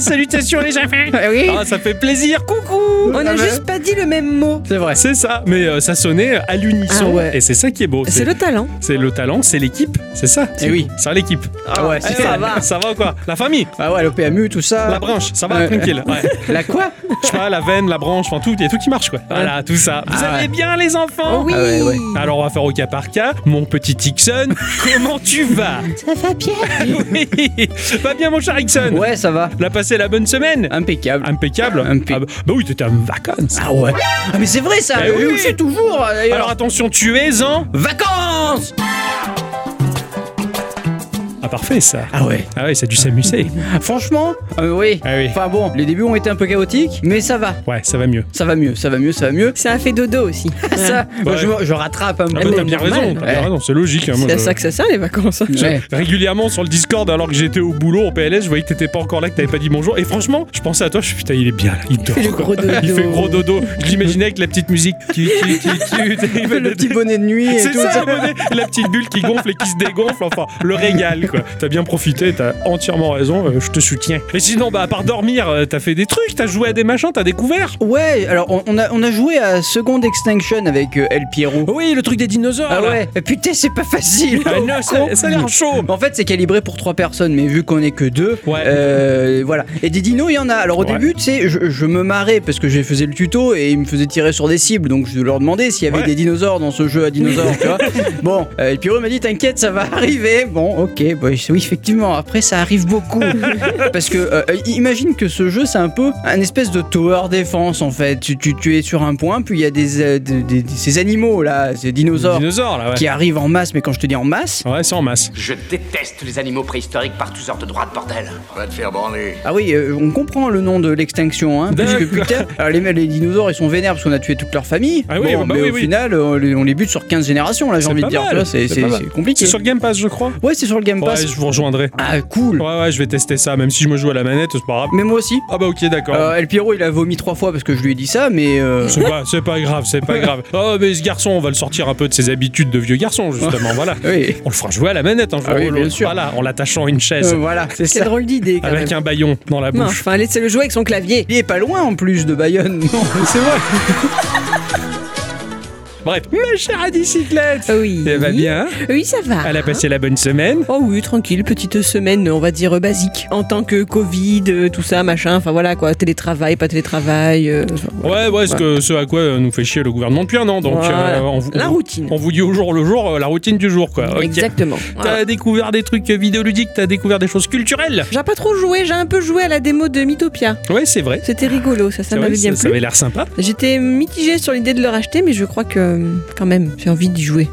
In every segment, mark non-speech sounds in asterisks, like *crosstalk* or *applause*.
*laughs* salutations les enfants. oui. Ah, ça fait plaisir, coucou On n'a juste pas dit le même mot. C'est vrai. C'est ça, mais euh, ça sonnait à l'unisson Ah ouais. et c'est ça qui est beau. C'est le talent. c'est le talent, c'est l'équipe, c'est ça. Eh oui. C'est l'équipe. Ah ouais, c'est Eh, ça. va. Ça va ou quoi? La famille, Ah ouais, le PMU, tout ça. la branche, ça va Euh, tranquille. Ouais. *laughs* La quoi? Je sais pas, la veine, la branche, enfin tout, il y a tout qui marche quoi. Voilà, tout ça. Vous Ah allez ouais. bien les enfants? Oh oui. Ah ouais, ouais. Alors on va faire au cas par cas. Mon petit Ixon, *laughs* comment tu vas? Ça va bien. Oui, Va bien mon cher Ixon Ouais, ça va. L'a passé la bonne semaine Impeccable. Impeccable Impec- Ah bah, bah oui, t'étais en vacances. Ah ouais. Ah mais c'est vrai ça. Eh oui. Suis toujours. euh, d'ailleurs. Alors attention, tu es en... Vacances. Ah parfait ça. Ah ouais. Ah ouais, c'est du s'amuser. Franchement, euh, oui. Ah oui. Enfin bon, les débuts ont été un peu chaotiques, mais ça va. Ouais, ça va mieux. Ça va mieux, ça va mieux, ça va mieux. Ça a fait dodo aussi. Ça, Ouais. je, rattrape un Ah peu. bah, t'as bien normal. raison, t'as bien Ouais. raison, c'est logique. hein, moi, C'est à je- ça que ça sert les vacances. Ouais. Régulièrement sur le Discord, alors que j'étais au boulot au PLS, je voyais que t'étais pas encore là, que t'avais pas dit bonjour. Et franchement, je pensais à toi, je suis putain, il est bien là, il dort. fait le gros dodo. Il fait gros dodo. Je l'imaginais avec la petite musique. Tu, tu, tu, tu, tu, il fait Le petit bonnet de nuit et C'est tout ça, ça. le bonnet, la petite bulle qui gonfle et qui se dégonfle, enfin, le régal, quoi. T'as bien profité, t'as entièrement raison, euh, je te soutiens. Et sinon, bah, à part dormir, euh, t'as fait des trucs, t'as joué à des machins, t'as découvert? Ouais, alors on, on a, on a joué à Second Extinction avec euh, El Pierrot. Oui, le truc des dinosaures, Ah là. ouais, putain, c'est pas facile. Ah non, ça, ça a l'air chaud. En fait, c'est calibré pour trois personnes, mais vu qu'on est que deux, Ouais. euh, voilà. Et des dinos, il y en a. Alors au Ouais. début, tu sais, je, je me marrais parce que j'ai faisais le tuto et ils me faisaient tirer sur des cibles, donc je leur demandais s'il y avait Ouais. des dinosaures dans ce jeu à dinosaures, tu vois. *laughs* Bon, euh, et Pierrot m'a dit, t'inquiète, ça va *laughs* arriver. Bon, ok, bah, oui, effectivement. Après, ça arrive beaucoup *laughs* parce que euh, imagine que ce jeu, c'est un peu un espèce de tower défense en fait. Tu, tu, tu es sur un point, puis il y a des, euh, des- des- ces animaux là, ces dinosaures. Dinosaures, là, ouais. Qui arrivent en masse, mais quand je te dis en masse, Ouais, c'est en masse. Je déteste les animaux préhistoriques par tous ordres de droite, bordel. Va te faire branler. Ah oui, euh, on comprend le nom de l'extinction, hein, parce que D'accord. putain, alors les, les dinosaures ils sont vénères parce qu'on a tué toute leur famille. Ah oui, Bon, bah mais oui, au oui. final, on les, on les bute sur 15 générations, là j'ai envie de dire, c'est compliqué. C'est sur le Game Pass, je crois. Ouais, c'est sur le Game Ouais, je vous rejoindrai. Ah cool. Ouais, ouais, je vais tester ça, même si je me joue à la manette, c'est pas grave. Mais moi aussi. Ah bah ok, d'accord. Euh, El Pierrot il a vomi trois fois parce que je lui ai dit ça, mais euh, C'est pas, c'est pas grave, c'est pas grave. *laughs* Oh, mais ce garçon, on va le sortir un peu de ses habitudes de vieux garçon, justement, *laughs* voilà. oui. On le fera jouer à la manette un jour Ah oui, bien sûr. Voilà, en l'attachant à une chaise. Euh, voilà, c'est Quelle ça. drôle d'idée quand avec même. un baillon dans la Non, bouche. enfin, laissez le jouer avec son clavier. Il est pas loin en plus de Bayonne. Non, c'est vrai. *laughs* Bref, ma chère à bicyclette Oui. Elle va bien Oui, ça va. Elle a passé la bonne semaine? Oh oui, tranquille, petite semaine, on va dire basique. En tant que Covid, euh, tout ça, machin, enfin voilà quoi, télétravail, pas télétravail. euh, enfin. Ouais, ouais, ce, que, ce à quoi euh, nous fait chier le gouvernement depuis un an. Donc, Voilà. euh, on, vous- La on- routine. On vous dit au jour le jour, euh, la routine du jour, quoi. Ok. Exactement. Voilà. T'as découvert des trucs vidéoludiques, t'as découvert des choses culturelles? J'ai pas trop joué, j'ai un peu joué à la démo de Mythopia. Ouais, c'est vrai. C'était rigolo, ça, ça vrai, m'avait bien ça, ça plu. avait l'air sympa. J'étais mitigée sur l'idée de le racheter, mais je crois que euh, quand même, j'ai envie d'y jouer.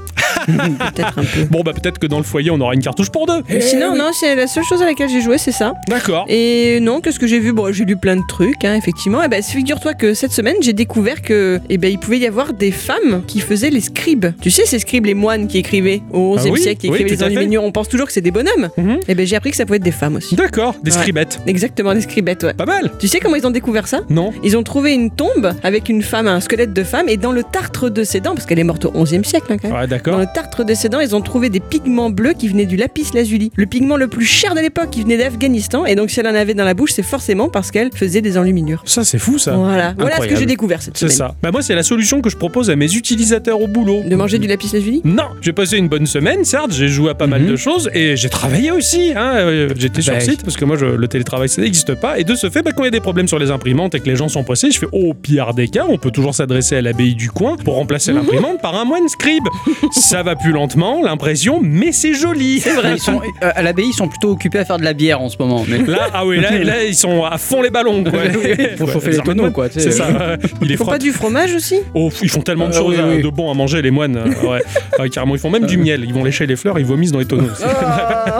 *laughs* Peut-être un peu. Bon, bah peut-être que dans le foyer, on aura une cartouche pour deux. Sinon, non, c'est la seule chose à laquelle j'ai joué, c'est ça. D'accord. Et non, qu'est-ce que j'ai vu? Bon, j'ai lu plein de trucs, hein, effectivement. Et ben, figure-toi que cette semaine, j'ai découvert que, eh ben, il pouvait y avoir des femmes qui faisaient les scribes. Tu sais, ces scribes, les moines qui écrivaient au Ah 11e oui, siècle, qui oui, écrivaient à les enluminures. On pense toujours que c'est des bonhommes. Mhm. Et ben, j'ai appris que ça pouvait être des femmes aussi. D'accord, des Ouais. scribettes. Exactement, des scribettes, ouais. Pas mal. Tu sais comment ils ont découvert ça? Non Ils ont trouvé une tombe avec une femme, un squelette de femme, et dans le tartre de ses dents, parce qu'elle est morte au 11e siècle, hein, quand même. Ouais, Dans d'accord. le tartre de ses dents, ils ont trouvé des pigments bleus qui venaient du lapis lazuli. Le pigment le plus cher de l'époque qui venait d'Afghanistan. Et donc, si elle en avait dans la bouche, c'est forcément parce qu'elle faisait des enluminures. Ça, c'est fou, ça. Voilà, voilà ce que j'ai découvert cette C'est semaine. ça. Bah, moi, c'est la solution que je propose à mes utilisateurs au boulot. De manger du lapis lazuli? Non, j'ai passé une bonne semaine, certes, j'ai joué à pas mal Mhm. de choses et j'ai travaillé aussi. Hein. euh, J'étais sur Bah, site parce que moi, je- le télétravail, ça n'existe pas. Et de ce fait, bah, quand il y a des problèmes sur les imprimantes et que les gens sont pressés, je fais au pire des cas, on peut toujours s'adresser à l'abbaye du coin pour remplacer Mhm. *laughs* l'imprimante par un moine scribe. ça va plus lentement, l'impression, mais c'est joli. C'est Ils sont, *laughs* euh, à l'abbaye, ils sont plutôt occupés à faire de la bière en ce moment. Mais... Là, ah oui, là, là, ils sont à fond les ballons. Quoi. *laughs* Faut chauffer les tonneaux, quoi. C'est ça. Il est Faut pas du fromage aussi? Oh, ils font tellement de Ah, choses oui, hein, oui. de bon à manger, les moines. euh, *laughs* ouais. Ouais, carrément, ils font même du miel. Ils vont lécher les fleurs, ils vomissent dans les tonneaux.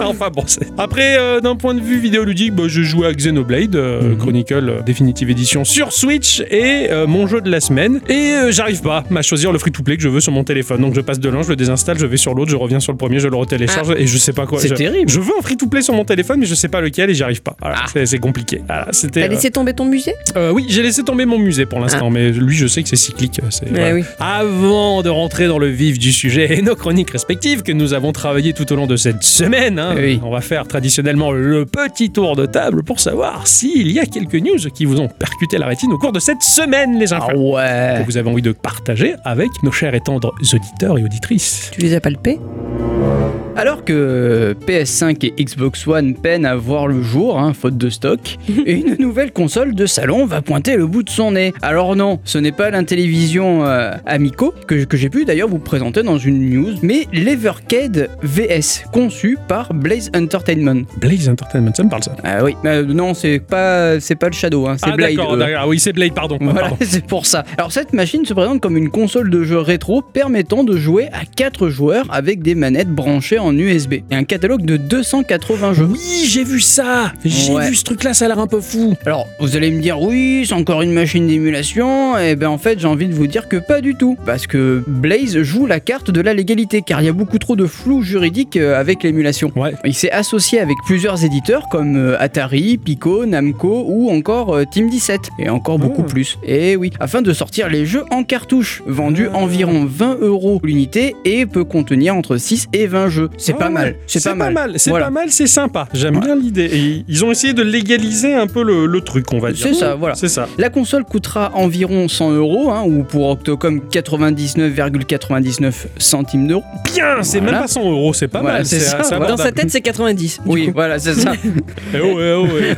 enfin bon, Après, euh, d'un point de vue vidéoludique, bah, je joue à Xenoblade euh, Chronicle euh, Definitive Edition sur Switch et euh, mon jeu de la semaine. Et euh, j'arrive pas à choisir le free-to-play que je veux sur mon téléphone. Donc je passe de l'un, je le désinstalle, je vais sur l'autre, je reviens sur le premier, je le retélécharge et je sais pas quoi. C'est Je- terrible. Je veux un free-to-play sur mon téléphone, mais je sais pas lequel et j'y arrive pas. Voilà, c'est- c'est compliqué. T'as euh, laissé tomber ton musée? euh, oui, j'ai laissé tomber mon musée pour l'instant, mais lui, je sais que c'est cyclique. c'est- Eh voilà. oui. Avant de rentrer dans le vif du sujet et nos chroniques respectives que nous avons travaillées tout au long de cette semaine, hein, Oui. on va faire traditionnellement le petit tour de table pour savoir s'il y a quelques news qui vous ont percuté la rétine au cours de cette semaine, les Ah enfants. ouais. Que vous avez envie de partager avec nos chers et tendres auditeurs et auditrices. Tu les as palpés? Alors que PS5 et Xbox One peinent à voir le jour, hein, faute de stock, *laughs* une nouvelle console de salon va pointer le bout de son nez. Alors non, ce n'est pas l'Intellivision euh, Amico, que, que j'ai pu d'ailleurs vous présenter dans une news, mais l'Evercade VS, conçu par Blaze Entertainment. Blaze Entertainment, ça me parle ça. Ah oui, euh, non, c'est pas, c'est pas le Shadow, hein, c'est ah Blade. Ah oui, c'est Blade, pardon. Voilà, *laughs* c'est pour ça. Alors cette machine se présente comme une console de jeu rétro permettant de jouer à 4 joueurs avec des manettes branchées en USB et un catalogue de 280 jeux. Oui, j'ai vu ça. J'ai Ouais. vu ce truc-là, ça a l'air un peu fou. Alors vous allez me dire oui, c'est encore une machine d'émulation. Et ben en fait j'ai envie de vous dire que pas du tout, parce que Blaze joue la carte de la légalité, car il y a beaucoup trop de flou juridique euh, avec l'émulation. Ouais. Il s'est associé avec plusieurs éditeurs comme euh, Atari, Pico, Namco ou encore euh, Team 17 et encore beaucoup Ah. plus. Et oui, afin de sortir les jeux en cartouche, vendus Ah. environ 20 euros l'unité et peut contenir entre 6 et 20 jeux. C'est Ah pas ouais, mal. C'est pas mal. C'est Voilà. pas mal, c'est sympa. J'aime Ouais. bien l'idée. Ils ont essayé de légaliser un peu le, le truc, on va dire. C'est ça, voilà. C'est ça. La console coûtera environ 100 euros, hein, ou pour Octocom 99,99 centimes d'euros. Bien, c'est Voilà. même pas 100 euros, c'est pas Voilà, mal. c'est ça. Dans sa tête, c'est 90. du Oui, coup. voilà, c'est ça. *laughs* Eh oh, eh oh, eh.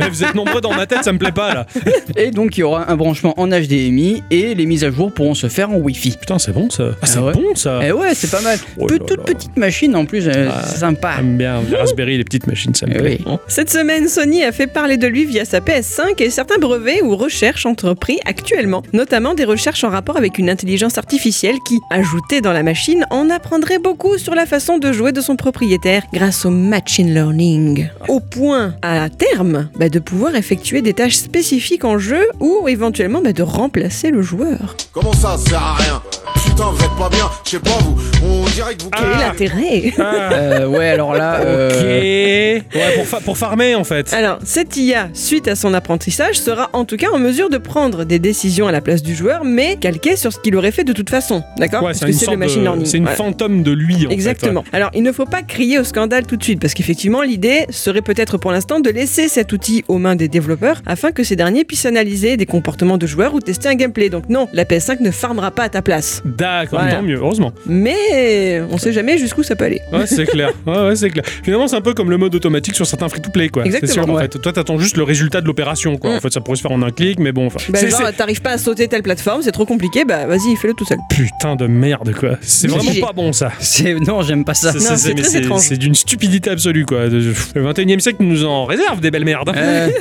Eh, Vous êtes nombreux dans ma tête, ça me plaît pas là. *laughs* Et donc il y aura un branchement en HDMI et les mises à jour pourront se faire en Wi-Fi. Putain, c'est bon ça. Ah, c'est ouais. bon ça. Et ouais, c'est pas mal. Oh là toute là. petite machine en plus, euh, Ah. c'est sympa. J'aime bien les Raspberry, les petites machines, ça me plaît. Cette semaine, Sony a fait parler de lui via sa PS5 et certains brevets ou recherches entrepris actuellement, notamment des recherches en rapport avec une intelligence artificielle qui, ajoutée dans la machine, en apprendrait beaucoup sur la façon de jouer de son propriétaire grâce au machine learning. Au point, à terme, bah, de pouvoir effectuer des tâches spécifiques en jeu ou éventuellement bah, de remplacer le joueur. Comment ça, ça sert à rien? Putain, vous êtes pas bien. Je sais pas, vous. On dirait que vous. Quel est l'intérêt Ah, Euh, ouais, alors là. *laughs* ok. euh, Ouais, pour, fa- pour farmer en fait. Alors, cette IA, suite à son apprentissage, sera en tout cas en mesure de prendre des décisions à la place du joueur, mais calquées sur ce qu'il aurait fait de toute façon. D'accord? Ouais, Parce c'est que une c'est le sorte machine de- learning. C'est une Voilà. fantôme de lui en Exactement. Alors, il ne faut pas crier au scandale tout de suite, parce qu'effectivement, l'idée serait peut-être pour l'instant de laisser cet outil aux mains des développeurs afin que ces derniers puissent analyser des comportements de joueurs ou tester un gameplay. Donc non, la PS5 ne farmera pas à ta place. fait. D'accord, Voilà. tant mieux, heureusement. Mais on sait jamais jusqu'où ça peut aller. Ouais, c'est clair. *laughs* Ouais, ouais, c'est clair. Finalement, c'est un peu comme le mode automatique sur certains free-to-play, quoi. Exactement, sûr, en fait. Toi, t'attends juste le résultat de l'opération, quoi. Mm. En fait, ça pourrait se faire en un clic, mais bon, enfin. Bah, c'est- genre, c'est- t'arrives pas à sauter telle plateforme, c'est trop compliqué, bah vas-y, fais-le tout seul. Putain de merde, quoi. C'est vraiment j'ai- pas bon, ça. c'est non, j'aime pas ça. C'est- Non, c'est- c'est mais très c'est- étrange. C'est d'une stupidité absolue, quoi. Le 21 e siècle nous en réserve des belles merdes. Euh, *laughs*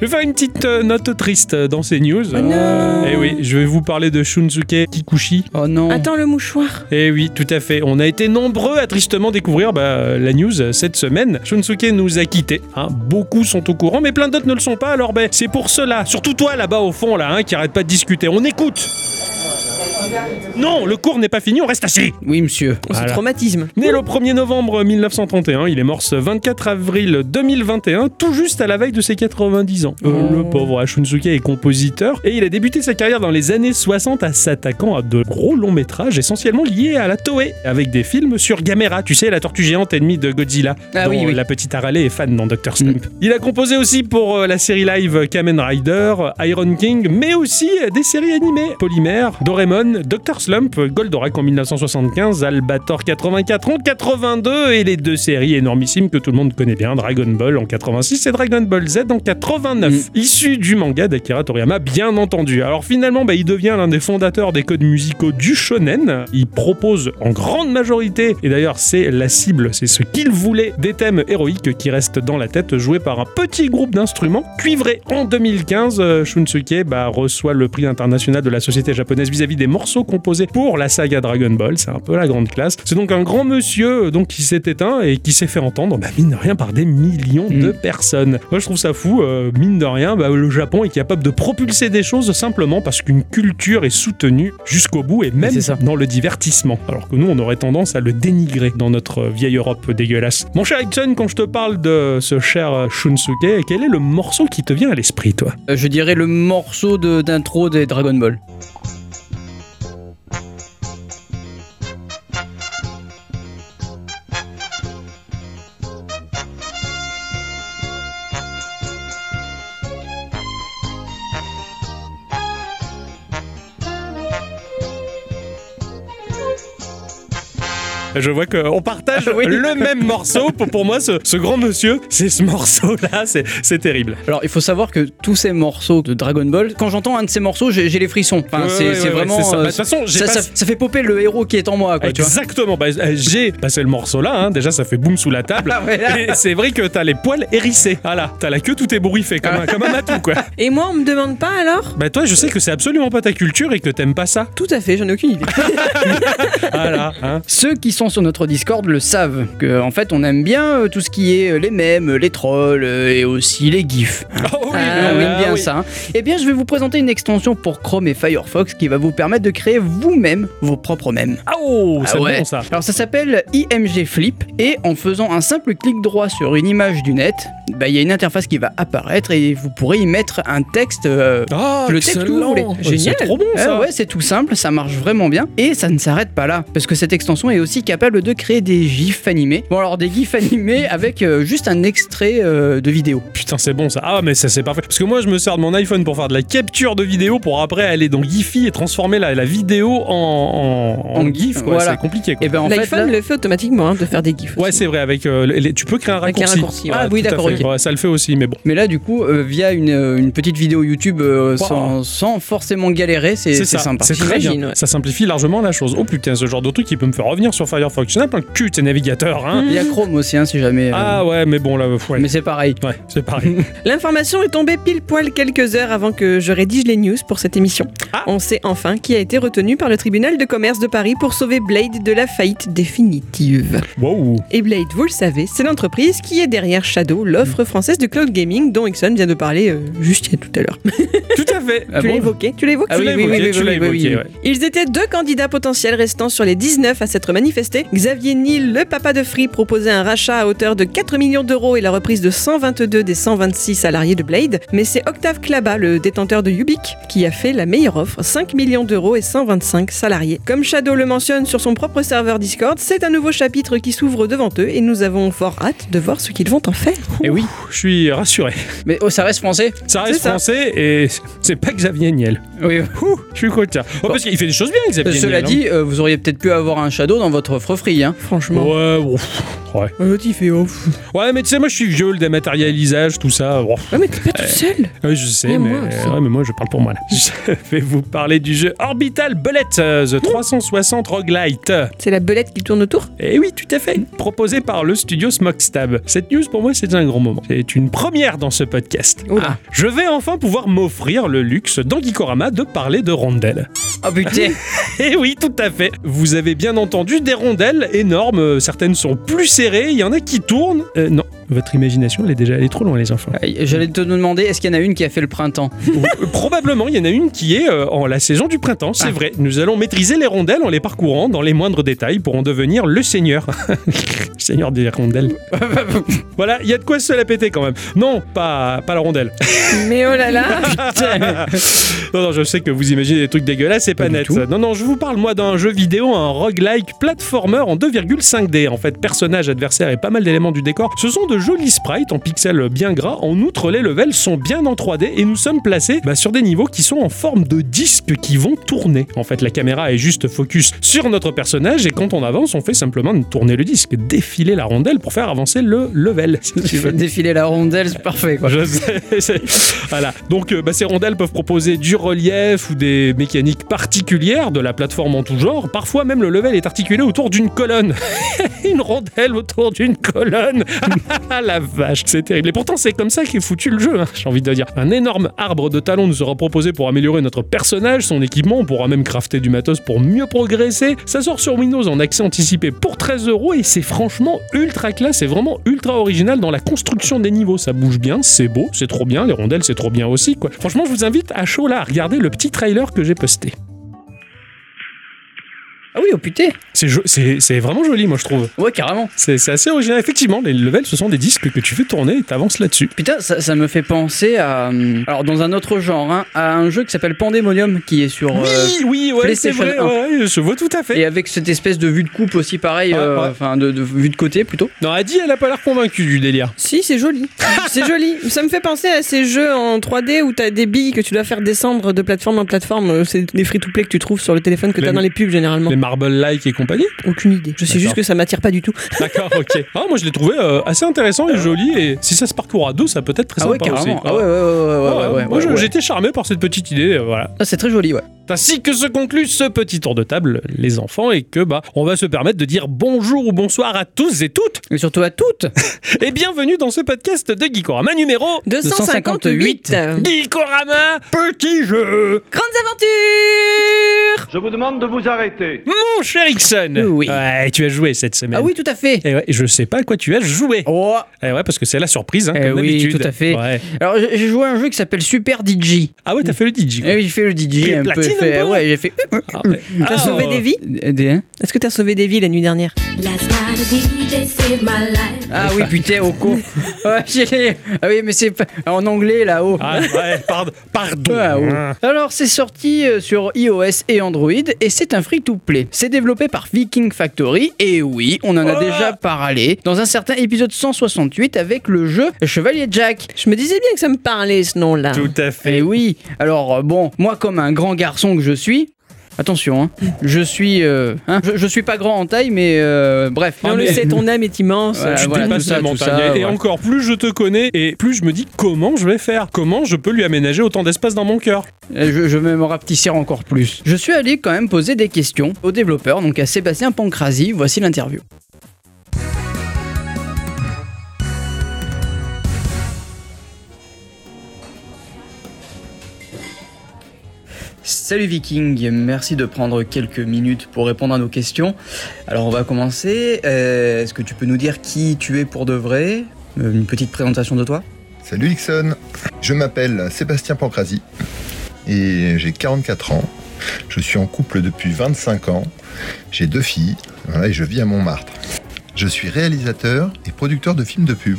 Je vais faire une petite euh, note triste dans ces news. non. Eh oui, je vais vous parler de Shunsuke Kikuchi. oh non. Attends le mouchoir. Eh oui, tout à fait. On a été nombreux à tristement découvrir bah, la news euh, cette semaine. Shunsuke nous a quittés. hein. Beaucoup sont au courant, mais plein d'autres ne le sont pas. Alors ben, c'est pour cela, surtout toi là-bas au fond là, hein, qui arrête pas de discuter. On écoute. Non, le cours n'est pas fini, on reste assis. Oui, monsieur. Oh, Voilà. Ce traumatisme. Né le 1er novembre 1931, il est mort ce 24 avril 2021, tout juste à la veille de ses 90 ans. Euh, Oh. Le pauvre Shunsuke est compositeur et il a débuté sa carrière dans les années 60 à s'attaquant à de gros longs métrages essentiellement liés à la Toei, avec des films sur Gamera, tu sais, la tortue géante ennemie de Godzilla, Ah dont oui, oui. la petite Harale est fan dans Dr. Slump. Il a composé aussi pour euh, la série live Kamen Rider, Iron King, mais aussi euh, des séries animées, Polymère, Doraemon, Dr. Slump, Goldorak en 1975, Albator 84 en 82 et les deux séries énormissimes que tout le monde connaît bien, Dragon Ball en 86 et Dragon Ball Z en 89, Mm. issus du manga d'Akira Toriyama bien entendu. Alors finalement, bah, il devient l'un des fondateurs des codes musicaux du shonen. Il propose en grande majorité, et d'ailleurs c'est la cible, c'est ce qu'il voulait, des thèmes héroïques qui restent dans la tête, joués par un petit groupe d'instruments cuivrés. En 2015, euh, Shunsuke bah, reçoit le prix international de la société japonaise vis-à-vis des morceaux composés pour la saga Dragon Ball. C'est un peu la grande classe. C'est donc un grand monsieur euh, donc qui s'est éteint et qui s'est fait entendre, bah, mine de rien, par des millions Mm. de personnes. Moi, je trouve ça fou. euh, mine de rien, bah, le Japon est capable de propulser des choses simplement parce qu'une culture est soutenue jusqu'au bout et même ça. dans le divertissement. Alors que nous, on aurait tendance à le dénigrer dans notre euh, vieille Europe dégueulasse. Mon cher Ixon, quand je te parle de ce cher Shunsuke, quel est le morceau qui te vient à l'esprit, toi? Euh, Je dirais le morceau de- d'intro des Dragon Ball. Je vois qu'on partage *laughs* Oui. le même morceau. Pour, pour moi, ce, ce grand monsieur, c'est ce morceau-là. C'est terrible. Alors, il faut savoir que tous ces morceaux de Dragon Ball, quand j'entends un de ces morceaux, j'ai les frissons. Enfin, Ouais, c'est ouais, ouais, vraiment. ça. Bah, euh, De toute façon, ça, pas- ça- ça fait popper le héros qui est en moi, quoi. Exactement. Bah, euh, j'ai passé le morceau là. hein. Déjà, ça fait boum sous la table. *laughs* Ah. Et c'est vrai que t'as les poils hérissés. Voilà. T'as la queue tout ébouriffée comme, un, comme un matou, quoi. *laughs* Et moi, on me demande pas alors? Bah, toi, je sais que c'est absolument pas ta culture et que t'aimes pas ça. Tout à fait, j'en ai aucune idée. Voilà. Hein. Ceux qui sont sur notre Discord le savent que en fait on aime bien euh, tout ce qui est euh, les mèmes, les trolls euh, et aussi les gifs. Oh oui, Ah, on ah aime bien oui. ça. hein. Eh bien, je vais vous présenter une extension pour Chrome et Firefox qui va vous permettre de créer vous-même vos propres mèmes. Ah, oh, c'est Ah ouais. bon ça. Alors ça s'appelle IMG Flip et en faisant un simple clic droit sur une image du net, bah, il y a une interface qui va apparaître et vous pourrez y mettre un texte. euh, Ah, Le texte que vous voulez. Génial. C'est trop bon ça. ah ouais, c'est tout simple, ça marche vraiment bien et ça ne s'arrête pas là parce que cette extension est aussi capable de créer des gifs animés. Bon alors des gifs animés avec euh, juste un extrait euh, de vidéo. Putain, c'est bon ça. Ah, mais ça c'est parfait. Parce que moi, je me sers de mon iPhone pour faire de la capture de vidéo pour après aller dans Giphy et transformer la, la vidéo en, en, en En GIF. quoi. voilà. C'est compliqué. Quoi. Et ben en fait L'iPhone là- le fait automatiquement hein, de faire des gifs. Ouais, aussi. c'est vrai. Avec, euh, les- tu peux créer un Avec un raccourci. ouais. Ah oui, d'accord, fait. ok. Ouais, ça le fait aussi, mais bon. mais là du coup euh, via une, une petite vidéo YouTube euh, Wow. sans, sans forcément galérer, c'est c'est ça. sympa. C'est très bien. Ouais. Ça simplifie largement la chose. Oh putain, ce genre de truc qui peut me faire revenir sur Firefox. En a plein de cul, ces navigateurs. Hein. Il y a Chrome aussi hein, si jamais. euh, Ah ouais, mais bon, là, ouais. Mais c'est pareil. Ouais, c'est pareil. *laughs* L'information est tombée pile poil quelques heures avant que je rédige les news pour cette émission. Ah. On sait enfin qui a été retenu par le tribunal de commerce de Paris pour sauver Blade de la faillite définitive. wow. Et Blade, vous le savez, c'est l'entreprise qui est derrière Shadow, l'offre française de cloud gaming dont Ixon vient de parler euh, juste il y a tout à l'heure. *laughs* Tout à fait. Ah tu bon l'as évoqué Tu l'as évoqué Ah tu oui, l'as oui, évoqué, oui, tu oui, l'as oui, oui, évoqué, oui. ouais. Ils étaient deux candidats potentiels restants sur les 19 à s'être manifestés. Xavier Niel, le papa de Free, proposait un rachat à hauteur de 4 millions d'euros et la reprise de 122 des 126 salariés de Blade. Mais c'est Octave Klaba, le détenteur de Ubik, qui a fait la meilleure offre 5 millions d'euros et 125 salariés. Comme Shadow le mentionne sur son propre serveur Discord, c'est un nouveau chapitre qui s'ouvre devant eux et nous avons fort hâte de voir ce qu'ils vont en faire. Et oui. Je suis rassuré. Mais oh, ça reste français? Ça reste ça. français et c'est pas Xavier Niel. Oui. Ouh, je suis content. Oh, parce qu'il fait des choses bien, Xavier Cela Niel. dit, euh, vous auriez peut-être pu avoir un Shadow dans votre offre free. Hein. Franchement. Ouais, bon, ouais. L'autre il fait off. Ouais, mais tu sais, moi je suis vieux, le dématérialisage, tout ça. Ouais, mais t'es pas tout seul. Ouais, je sais, Mais mais, moi ouais, mais moi je parle pour moi là. *laughs* Je vais vous parler du jeu Orbital Bullet, euh, The 360 Roguelite. C'est la belette qui tourne autour? Et oui, tout à fait. Proposé par le studio Smogstab. Cette news pour moi c'est un grand moment. C'est une première dans ce podcast. Oula. Je vais enfin pouvoir m'offrir le luxe dans Geekorama de parler de rondelles. Oh putain. *laughs* Et oui, tout à fait. Vous avez bien entendu des rondelles énormes. euh, Certaines sont plus serrées. Il y en a qui tournent. Euh, non, votre imagination, elle est déjà allée trop loin, les enfants. Aïe, J'allais te demander, est-ce qu'il y en a une qui a fait le printemps? Euh, Probablement, il y en a une qui est euh, en la saison du printemps, c'est Ah. vrai. Nous allons maîtriser les rondelles en les parcourant dans les moindres détails pour en devenir le seigneur. *laughs* seigneur des rondelles. *laughs* voilà, il y a de quoi se la péter quand même. Non, pas, pas la rondelle. Mais oh là là *laughs* non, non, je sais que vous imaginez des trucs dégueulasses, c'est pas, net. tout. Non, non, je vous parle moi d'un jeu vidéo, un roguelike platformer en 2,5D. En fait, personnage, adversaire et pas mal d'éléments du décor. Ce sont de jolis sprites en pixels bien gras. En outre, les levels sont bien en 3D et nous sommes placés bah, sur des niveaux qui sont en forme de disques qui vont tourner. En fait, la caméra est juste focus sur notre personnage et quand on avance, on fait simplement tourner le disque, défiler la rondelle pour faire avancer le level. Si tu veux. Défiler la rondelle, c'est parfait quoi. Je sais, *laughs* c'est- voilà. Donc, euh, bah, ces rondelles peuvent proposer du relief ou des mécaniques particulières, de la plateforme en tout genre. Parfois, même le level est articulé autour d'une colonne. *laughs* une rondelle autour d'une colonne. *laughs* Ah la vache, c'est terrible. Et pourtant, c'est comme ça qu'est foutu le jeu, hein, j'ai envie de dire. Un énorme arbre de talons nous sera proposé pour améliorer notre personnage, son équipement. On pourra même crafter du matos pour mieux progresser. Ça sort sur Windows en accès anticipé pour 13 euros et c'est franchement ultra classe. C'est vraiment ultra original dans la construction des niveaux. Ça bouge bien, c'est beau, c'est trop bien. Les rondelles, c'est trop bien aussi. Franchement, je vous invite à chaud là à regarder le petit trailer que j'ai posté. Ah oui, oh putain. C'est jo- C'est c'est vraiment joli, moi, je trouve. Ouais, carrément. C'est c'est assez original. Effectivement, les levels, ce sont des disques que tu fais tourner et t'avances là-dessus. Putain, ça, ça me fait penser à. hum, Alors, dans un autre genre, hein, à un jeu qui s'appelle Pandemonium qui est sur. euh, Oui, oui, ouais, c'est vrai, 1. ouais, je vois tout à fait. et avec cette espèce de vue de coupe aussi, pareil, Ouais, euh, ouais. enfin, de, de vue de côté plutôt. Non, Adi, elle a pas l'air convaincue du délire. Si, c'est joli. *laughs* c'est joli. Ça me fait penser à ces jeux en 3D où t'as des billes que tu dois faire descendre de plateforme en plateforme. Euh, C'est les free-to-play que tu trouves sur le téléphone que t'as dans les pubs généralement. Les Marble-like et compagnie. Aucune idée. Je sais juste que ça m'attire pas du tout. *laughs* D'accord, ok. Ah, moi, je l'ai trouvé euh, assez intéressant et joli. Et si ça se parcourt à deux, ça peut être très Ah ouais, sympa aussi. carrément. Ah ouais, ouais, ouais, ouais, ouais, ouais, ouais, moi, ouais, ouais. j'étais charmé par cette petite idée. euh, voilà. Ah, c'est très joli, ouais. Ainsi que se conclut ce petit tour de table, les enfants, et que bah, on va se permettre de dire bonjour ou bonsoir à tous et toutes, Et surtout à toutes. *laughs* et bienvenue dans ce podcast de Geekorama numéro 258 Geekorama Petit Jeu. Grandes aventures Je vous demande de vous arrêter. Mon cher Ixon, Oui. ouais, tu as joué cette semaine. Ah oui, tout à fait. Et ouais, je sais pas à quoi tu as joué. Oh. Eh ouais, parce que c'est la surprise, hein, Eh comme oui, d'habitude. tout à fait. Ouais. Alors, j'ai joué à un jeu qui s'appelle Super DJ. Ah ouais, t'as fait le DJ. quoi. Eh oui, j'ai fait le DJ un peu. Fait- ouais, j'ai fait. Ah, ouais. T'as Ah, sauvé euh, des vies hein Est-ce que t'as sauvé des vies la nuit dernière. Ah oui, putain, au con. *laughs* Ah oui, mais c'est en anglais là-haut. Ah ouais, pardon. pardon. Ah. Alors, c'est sorti euh, sur iOS et Android et c'est un free-to-play. C'est développé par Viking Factory et oui, on en a Oh. déjà parlé dans un certain épisode 168 avec le jeu Chevalier Jack. Je me disais bien que ça me parlait ce nom-là. Tout à fait. Et oui, alors euh, bon, moi comme un grand garçon que je suis, attention, hein, je suis, euh, hein, je, je suis pas grand en taille, mais euh, bref. Mais on le sait, ton âme est immense. Voilà, tu voilà, dépasses la montagne. ça, et encore plus je te connais, et plus je me dis comment je vais faire. Comment je peux lui aménager autant d'espace dans mon cœur. Euh, Je, je vais me rapetisser encore plus. Je suis allé quand même poser des questions aux développeurs, donc à Sébastien Pancrasi. Voici l'interview. Salut Viking, merci de prendre quelques minutes pour répondre à nos questions. Alors on va commencer. Euh, Est-ce que tu peux nous dire qui tu es pour de vrai? Euh, Une petite présentation de toi Salut Ixon, je m'appelle Sébastien Pancrasi et j'ai 44 ans. Je suis en couple depuis 25 ans. J'ai deux filles et je vis à Montmartre. Je suis réalisateur et producteur de films de pub.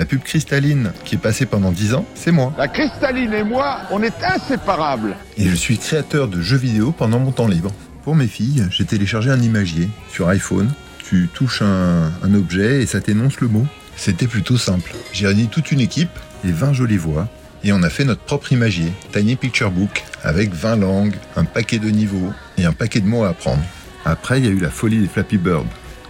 La pub cristalline qui est passée pendant 10 ans, c'est moi. La cristalline et moi, on est inséparables. Et je suis créateur de jeux vidéo pendant mon temps libre. Pour mes filles, j'ai téléchargé un imagier sur iPhone. Tu touches un, un objet et ça t'énonce le mot. C'était plutôt simple. J'ai réuni toute une équipe et 20 jolies voix. Et on a fait notre propre imagier, Tiny Picture Book, avec 20 langues, un paquet de niveaux et un paquet de mots à apprendre. Après, il y a eu la folie des Flappy Bird,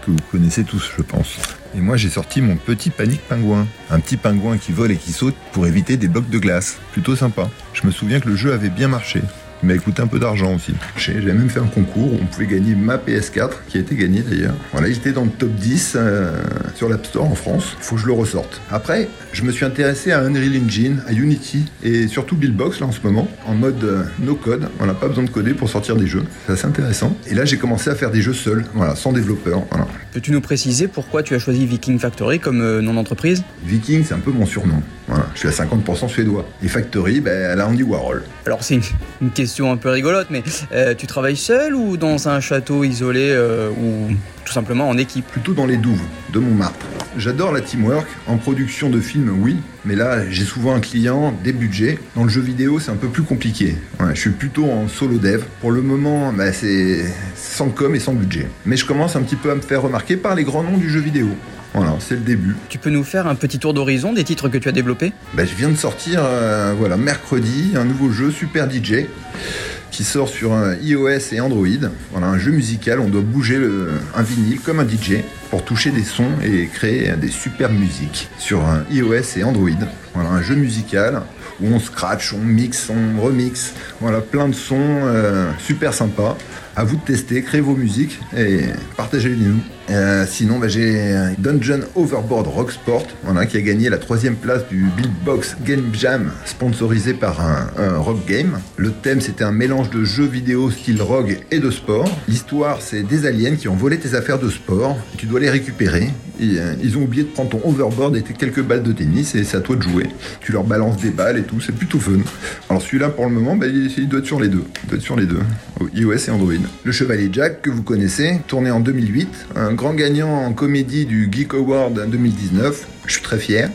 que vous connaissez tous, je pense. Et moi, j'ai sorti mon petit panique pingouin. Un petit pingouin qui vole et qui saute pour éviter des blocs de glace. Plutôt sympa. Je me souviens que le jeu avait bien marché. Il m'a coûté un peu d'argent aussi. J'ai même fait un concours où on pouvait gagner ma PS4, qui a été gagnée d'ailleurs. Voilà, j'étais dans le top 10 euh, sur l'App Store en France. Il faut que je le ressorte. Après, je me suis intéressé à Unreal Engine, à Unity et surtout Buildbox là en ce moment, en mode euh, no code. On n'a pas besoin de coder pour sortir des jeux. C'est assez intéressant. Et là, j'ai commencé à faire des jeux seul, voilà, sans développeur. Voilà. Peux-tu nous préciser pourquoi tu as choisi Viking Factory comme euh, nom d'entreprise? Viking, c'est un peu mon surnom. Voilà, je suis à 50% suédois. Et Factory, ben, elle a Andy Warhol. Alors c'est une, question un peu rigolote, mais euh, tu travailles seul ou dans un château isolé euh, ou tout simplement en équipe? Plutôt dans les douves de Montmartre. J'adore la teamwork. En production de films, oui. Mais là, j'ai souvent un client, des budgets. Dans le jeu vidéo, c'est un peu plus compliqué. Je suis plutôt en solo dev. Pour le moment, bah, c'est sans com et sans budget. Mais je commence un petit peu à me faire remarquer par les grands noms du jeu vidéo. Voilà, c'est le début. Tu peux nous faire un petit tour d'horizon des titres que tu as développés? Bah, je viens de sortir, euh, voilà, mercredi, un nouveau jeu, Super DJ, qui sort sur un iOS et Android. Voilà, un jeu musical, on doit bouger le- un vinyle comme un DJ pour toucher des sons et créer des superbes musiques sur iOS et Android. Voilà, un jeu musical où on scratch, on mixe, on remix. Voilà, plein de sons euh, super sympas. À vous de tester, créer vos musiques et partagez-les nous. Euh, sinon, bah, j'ai Dungeon Overboard Rock Sport, voilà, qui a gagné la troisième place du Beatbox Game Jam, sponsorisé par un, rock game. Le thème, c'était un mélange de jeux vidéo style rogue et de sport. L'histoire, c'est des aliens qui ont volé tes affaires de sport. Tu dois les récupérer. Euh, ils ont oublié de prendre ton overboard et tes quelques balles de tennis et c'est à toi de jouer. Tu leur balances des balles et tout, c'est plutôt fun. Alors celui-là, pour le moment, bah, il, il doit être sur les deux. Il doit être sur les deux, iOS et Android. Le Chevalier Jack, que vous connaissez, tourné en 2008, un grand gagnant en comédie du Geek Award 2019. Je suis très fier.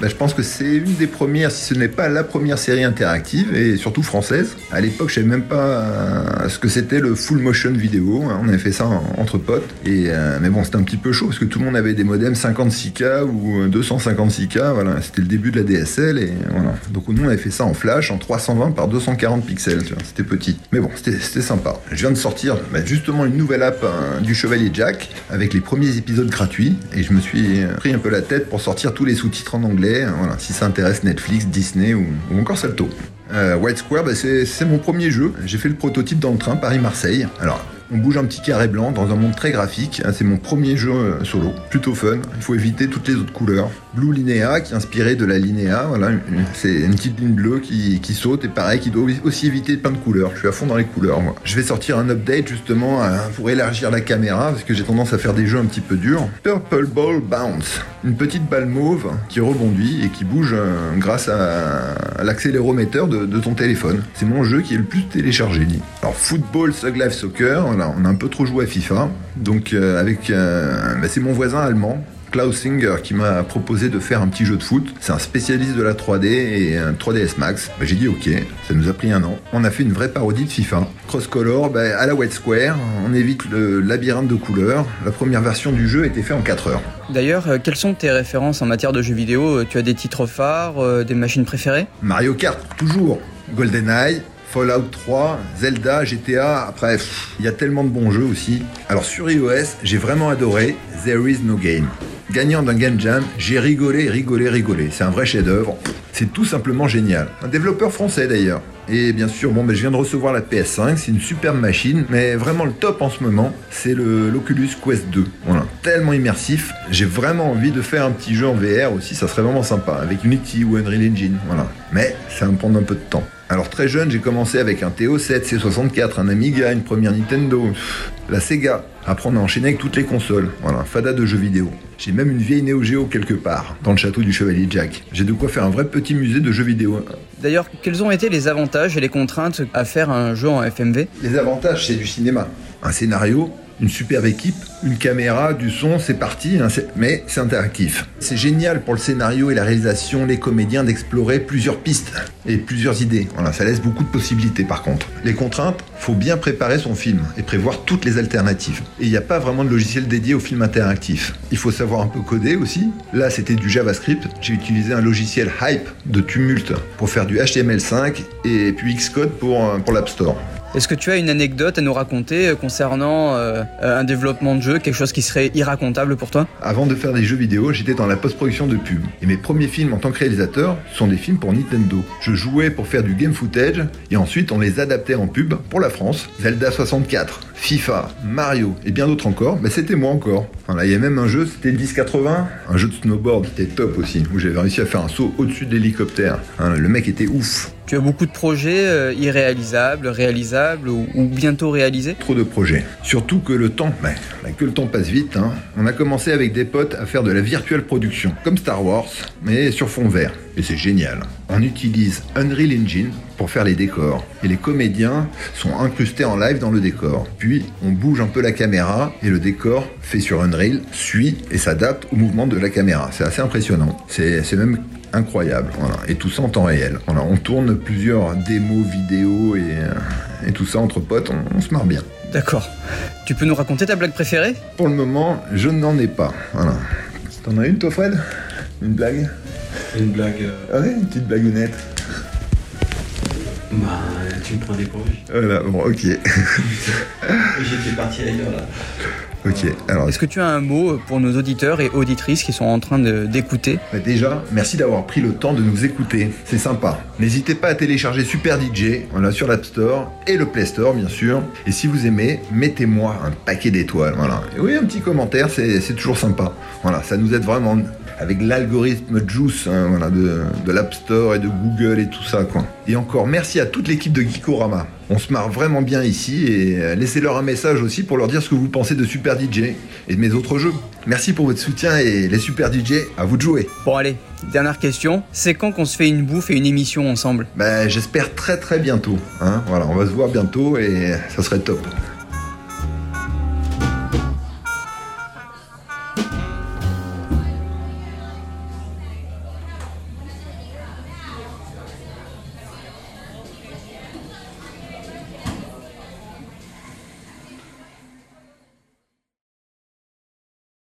Bah, je pense que c'est une des premières, si ce n'est pas la première série interactive, et surtout française. À l'époque, je savais même pas euh, ce que c'était le full motion vidéo. hein. On avait fait ça en- entre potes. Et, euh, mais bon, c'était un petit peu chaud, parce que tout le monde avait des modems 56K ou euh, 256K. Voilà, c'était le début de la DSL. Et voilà. Donc nous, on avait fait ça en flash, en 320 par 240 pixels. C'était petit. Mais bon, c'était sympa. Je viens de sortir bah, justement une nouvelle app hein, du Chevalier Jack, avec les premiers épisodes gratuits. Et je me suis euh, pris un peu la tête pour sortir tous les sous-titres en anglais. Hein, Voilà, si ça intéresse Netflix, Disney ou, encore Salto. Euh, White Square, bah, c'est c'est mon premier jeu. J'ai fait le prototype dans le train Paris-Marseille. Alors, on bouge un petit carré blanc dans un monde très graphique. hein, C'est mon premier jeu euh, solo. Plutôt fun. Il faut éviter toutes les autres couleurs. Blue Linéa, qui est inspiré de la Linéa. Voilà, c'est une petite ligne bleue qui, saute et pareil, qui doit aussi éviter plein de couleurs. Je suis à fond dans les couleurs, moi. Je vais sortir un update justement euh, pour élargir la caméra parce que j'ai tendance à faire des jeux un petit peu durs. Purple Ball Bounce, une petite balle mauve qui rebondit et qui bouge euh, grâce à, l'accéléromètre de, ton téléphone. C'est mon jeu qui est le plus téléchargé. Alors Football Thug Life Soccer, on a un peu trop joué à FIFA, donc euh, avec, euh, bah, c'est mon voisin allemand. Klaus Singer qui m'a proposé de faire un petit jeu de foot. C'est un spécialiste de la 3D et un 3DS Max. Bah, j'ai dit ok, ça nous a pris un an. On a fait une vraie parodie de FIFA. Cross Color, bah, à la White Square, on évite le labyrinthe de couleurs. La première version du jeu était faite en 4 heures. D'ailleurs, euh, quelles sont tes références en matière de jeux vidéo? Tu as des titres phares, euh, des machines préférées? Mario Kart, toujours. GoldenEye, Fallout 3, Zelda, GTA. Après, il y a tellement de bons jeux aussi. Alors sur iOS, j'ai vraiment adoré There Is No Game. Gagnant d'un Game Jam, j'ai rigolé, rigolé, rigolé. C'est un vrai chef-d'œuvre. C'est tout simplement génial. Un développeur français d'ailleurs. Et bien sûr, bon, ben, je viens de recevoir la PS5, c'est une superbe machine, mais vraiment le top en ce moment, c'est l'Oculus Quest 2. Voilà, tellement immersif. J'ai vraiment envie de faire un petit jeu en VR aussi, ça serait vraiment sympa, avec Unity ou Unreal Engine. Voilà, mais ça va me prendre un peu de temps. Alors très jeune, j'ai commencé avec un TO7, C64, un Amiga, une première Nintendo, la Sega. Après, on a enchaîné avec toutes les consoles. Voilà, fada de jeux vidéo. J'ai même une vieille Neo Geo quelque part, dans le château du Chevalier Jack. J'ai de quoi faire un vrai petit musée de jeux vidéo. D'ailleurs, quels ont été les avantages et les contraintes à faire un jeu en FMV Les avantages, c'est du cinéma. Un scénario, une superbe équipe, une caméra, du son, c'est parti, hein, mais c'est interactif. C'est génial pour le scénario et la réalisation, les comédiens d'explorer plusieurs pistes et plusieurs idées. Ça laisse beaucoup de possibilités par contre. Les contraintes, faut bien préparer son film et prévoir toutes les alternatives. Et il n'y a pas vraiment de logiciel dédié au film interactif. Il faut savoir un peu coder aussi. Là, c'était du JavaScript. J'ai utilisé un logiciel Hype de Tumult pour faire du HTML5 et puis Xcode pour, euh, pour l'App Store. Est-ce que tu as une anecdote à nous raconter euh, concernant euh, un développement de jeu, quelque chose qui serait irracontable pour toi? Avant de faire des jeux vidéo, j'étais dans la post-production de pub. Et mes premiers films en tant que réalisateur sont des films pour Nintendo. Je jouais pour faire du game footage et ensuite on les adaptait en pub pour la France. Zelda 64, FIFA, Mario et bien d'autres encore, mais c'était moi encore. Il y a même un jeu, c'était le 1080, un jeu de snowboard qui était top aussi, où j'avais réussi à faire un saut au-dessus de l'hélicoptère. Hein, le mec était ouf. Tu as beaucoup de projets euh, irréalisables, réalisables ou, bientôt réalisés Trop de projets. Surtout que le temps, bah, bah, que le temps passe vite. hein. On a commencé avec des potes à faire de la virtuelle production, comme Star Wars, mais sur fond vert. Et c'est génial. On utilise Unreal Engine pour faire les décors. Et les comédiens sont incrustés en live dans le décor. Puis on bouge un peu la caméra et le décor fait sur Unreal suit et s'adapte au mouvement de la caméra. C'est assez impressionnant. C'est même incroyable. Voilà. Et tout ça en temps réel. Voilà. On tourne plusieurs démos vidéo et, euh, et tout ça entre potes. On, on se marre bien. D'accord. Tu peux nous raconter ta blague préférée? Pour le moment, je n'en ai pas. Voilà. T'en as une toi Fred? Une blague? Une blague. euh, Ah ouais, une petite blagounette. Bah, tu me prends dépourvu. Voilà, bon, ok. *laughs* J'étais parti ailleurs là. Ok, alors Est-ce que tu as un mot pour nos auditeurs et auditrices qui sont en train d'écouter Bah déjà, merci d'avoir pris le temps de nous écouter. C'est sympa. N'hésitez pas à télécharger Super DJ, voilà, sur l'App Store et le Play Store, bien sûr. Et si vous aimez, mettez-moi un paquet d'étoiles, voilà. Et oui, un petit commentaire, c'est toujours sympa. Voilà, ça nous aide vraiment avec l'algorithme Juice hein, voilà, de, de l'App Store et de Google et tout ça, quoi. Et encore, merci à toute l'équipe de Geekorama. On se marre vraiment bien ici et euh, laissez-leur un message aussi pour leur dire ce que vous pensez de Super DJ et de mes autres jeux. Merci pour votre soutien et les Super DJ, à vous de jouer. Bon allez, dernière question. C'est quand qu'on se fait une bouffe et une émission ensemble? Ben, j'espère très très bientôt. Hein voilà, on va se voir bientôt et ça serait top.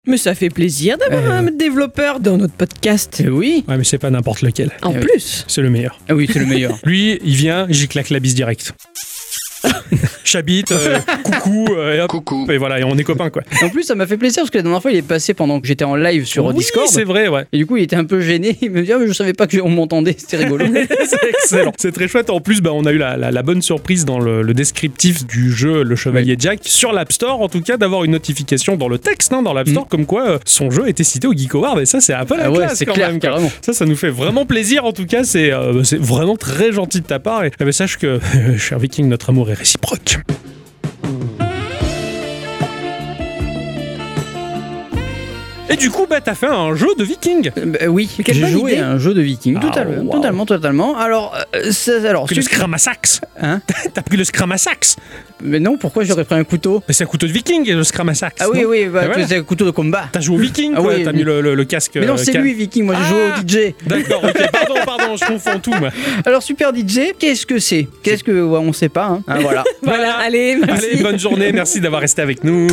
Mais ça fait plaisir d'avoir Euh. un développeur dans notre podcast. Eh Oui. Ouais, mais c'est pas n'importe lequel. En Euh, plus. C'est le meilleur. Ah oui, c'est le meilleur. *laughs* Lui, il vient, j'y claque la bise direct. *laughs* J'habite, euh, *laughs* coucou, euh, et hop. Coucou. Et voilà, et on est copains quoi. en plus, ça m'a fait plaisir parce que la dernière fois, il est passé pendant que j'étais en live sur oui, Discord. c'est vrai, ouais. Et du coup, il était un peu gêné. Il me dit Ah, mais je savais pas qu'on m'entendait. C'était rigolo. *laughs* c'est excellent. C'est très chouette. En plus, bah, on a eu la, la- la bonne surprise dans le, le descriptif du jeu Le Chevalier Jack sur l'App Store, en tout cas, d'avoir une notification dans le texte, hein, dans l'App Store, comme quoi euh, son jeu était cité au Geek Award. Et ça, c'est un peu la ah ouais, classe c'est quand clair, même. carrément. Ça, ça nous fait vraiment plaisir. En tout cas, c'est euh, c'est vraiment très gentil de ta part. Et eh ben, sache que, *laughs* cher Viking, notre amour est réciproque. future. Et du coup, bah, t'as fait un jeu de Viking. Euh, bah oui, j'ai joué idée. à un jeu de viking. Ah, totalement, wow. totalement, totalement. Alors, euh, alors, Pris le celui- Scrum à sax. Hein *laughs* T'as pris le Scrum à sax. Mais non, pourquoi j'aurais pris un couteau c'est un couteau de Viking, le Scrum à sax. Ah oui, oui, bah, voilà. c'est un couteau de combat. T'as joué au Viking, Ah quoi. oui, T'as mis le, le- le casque. Mais non, euh, c'est lui, Viking. Moi, j'ai Ah joué au DJ. D'accord, ok. Pardon, pardon, je confonds tout, moi. *laughs* Alors, Super DJ, qu'est-ce que c'est? Qu'est-ce que. ouais, on sait pas, hein. Ah, voilà. *laughs* Voilà, allez, merci. Allez, bonne journée, merci d'avoir resté avec nous.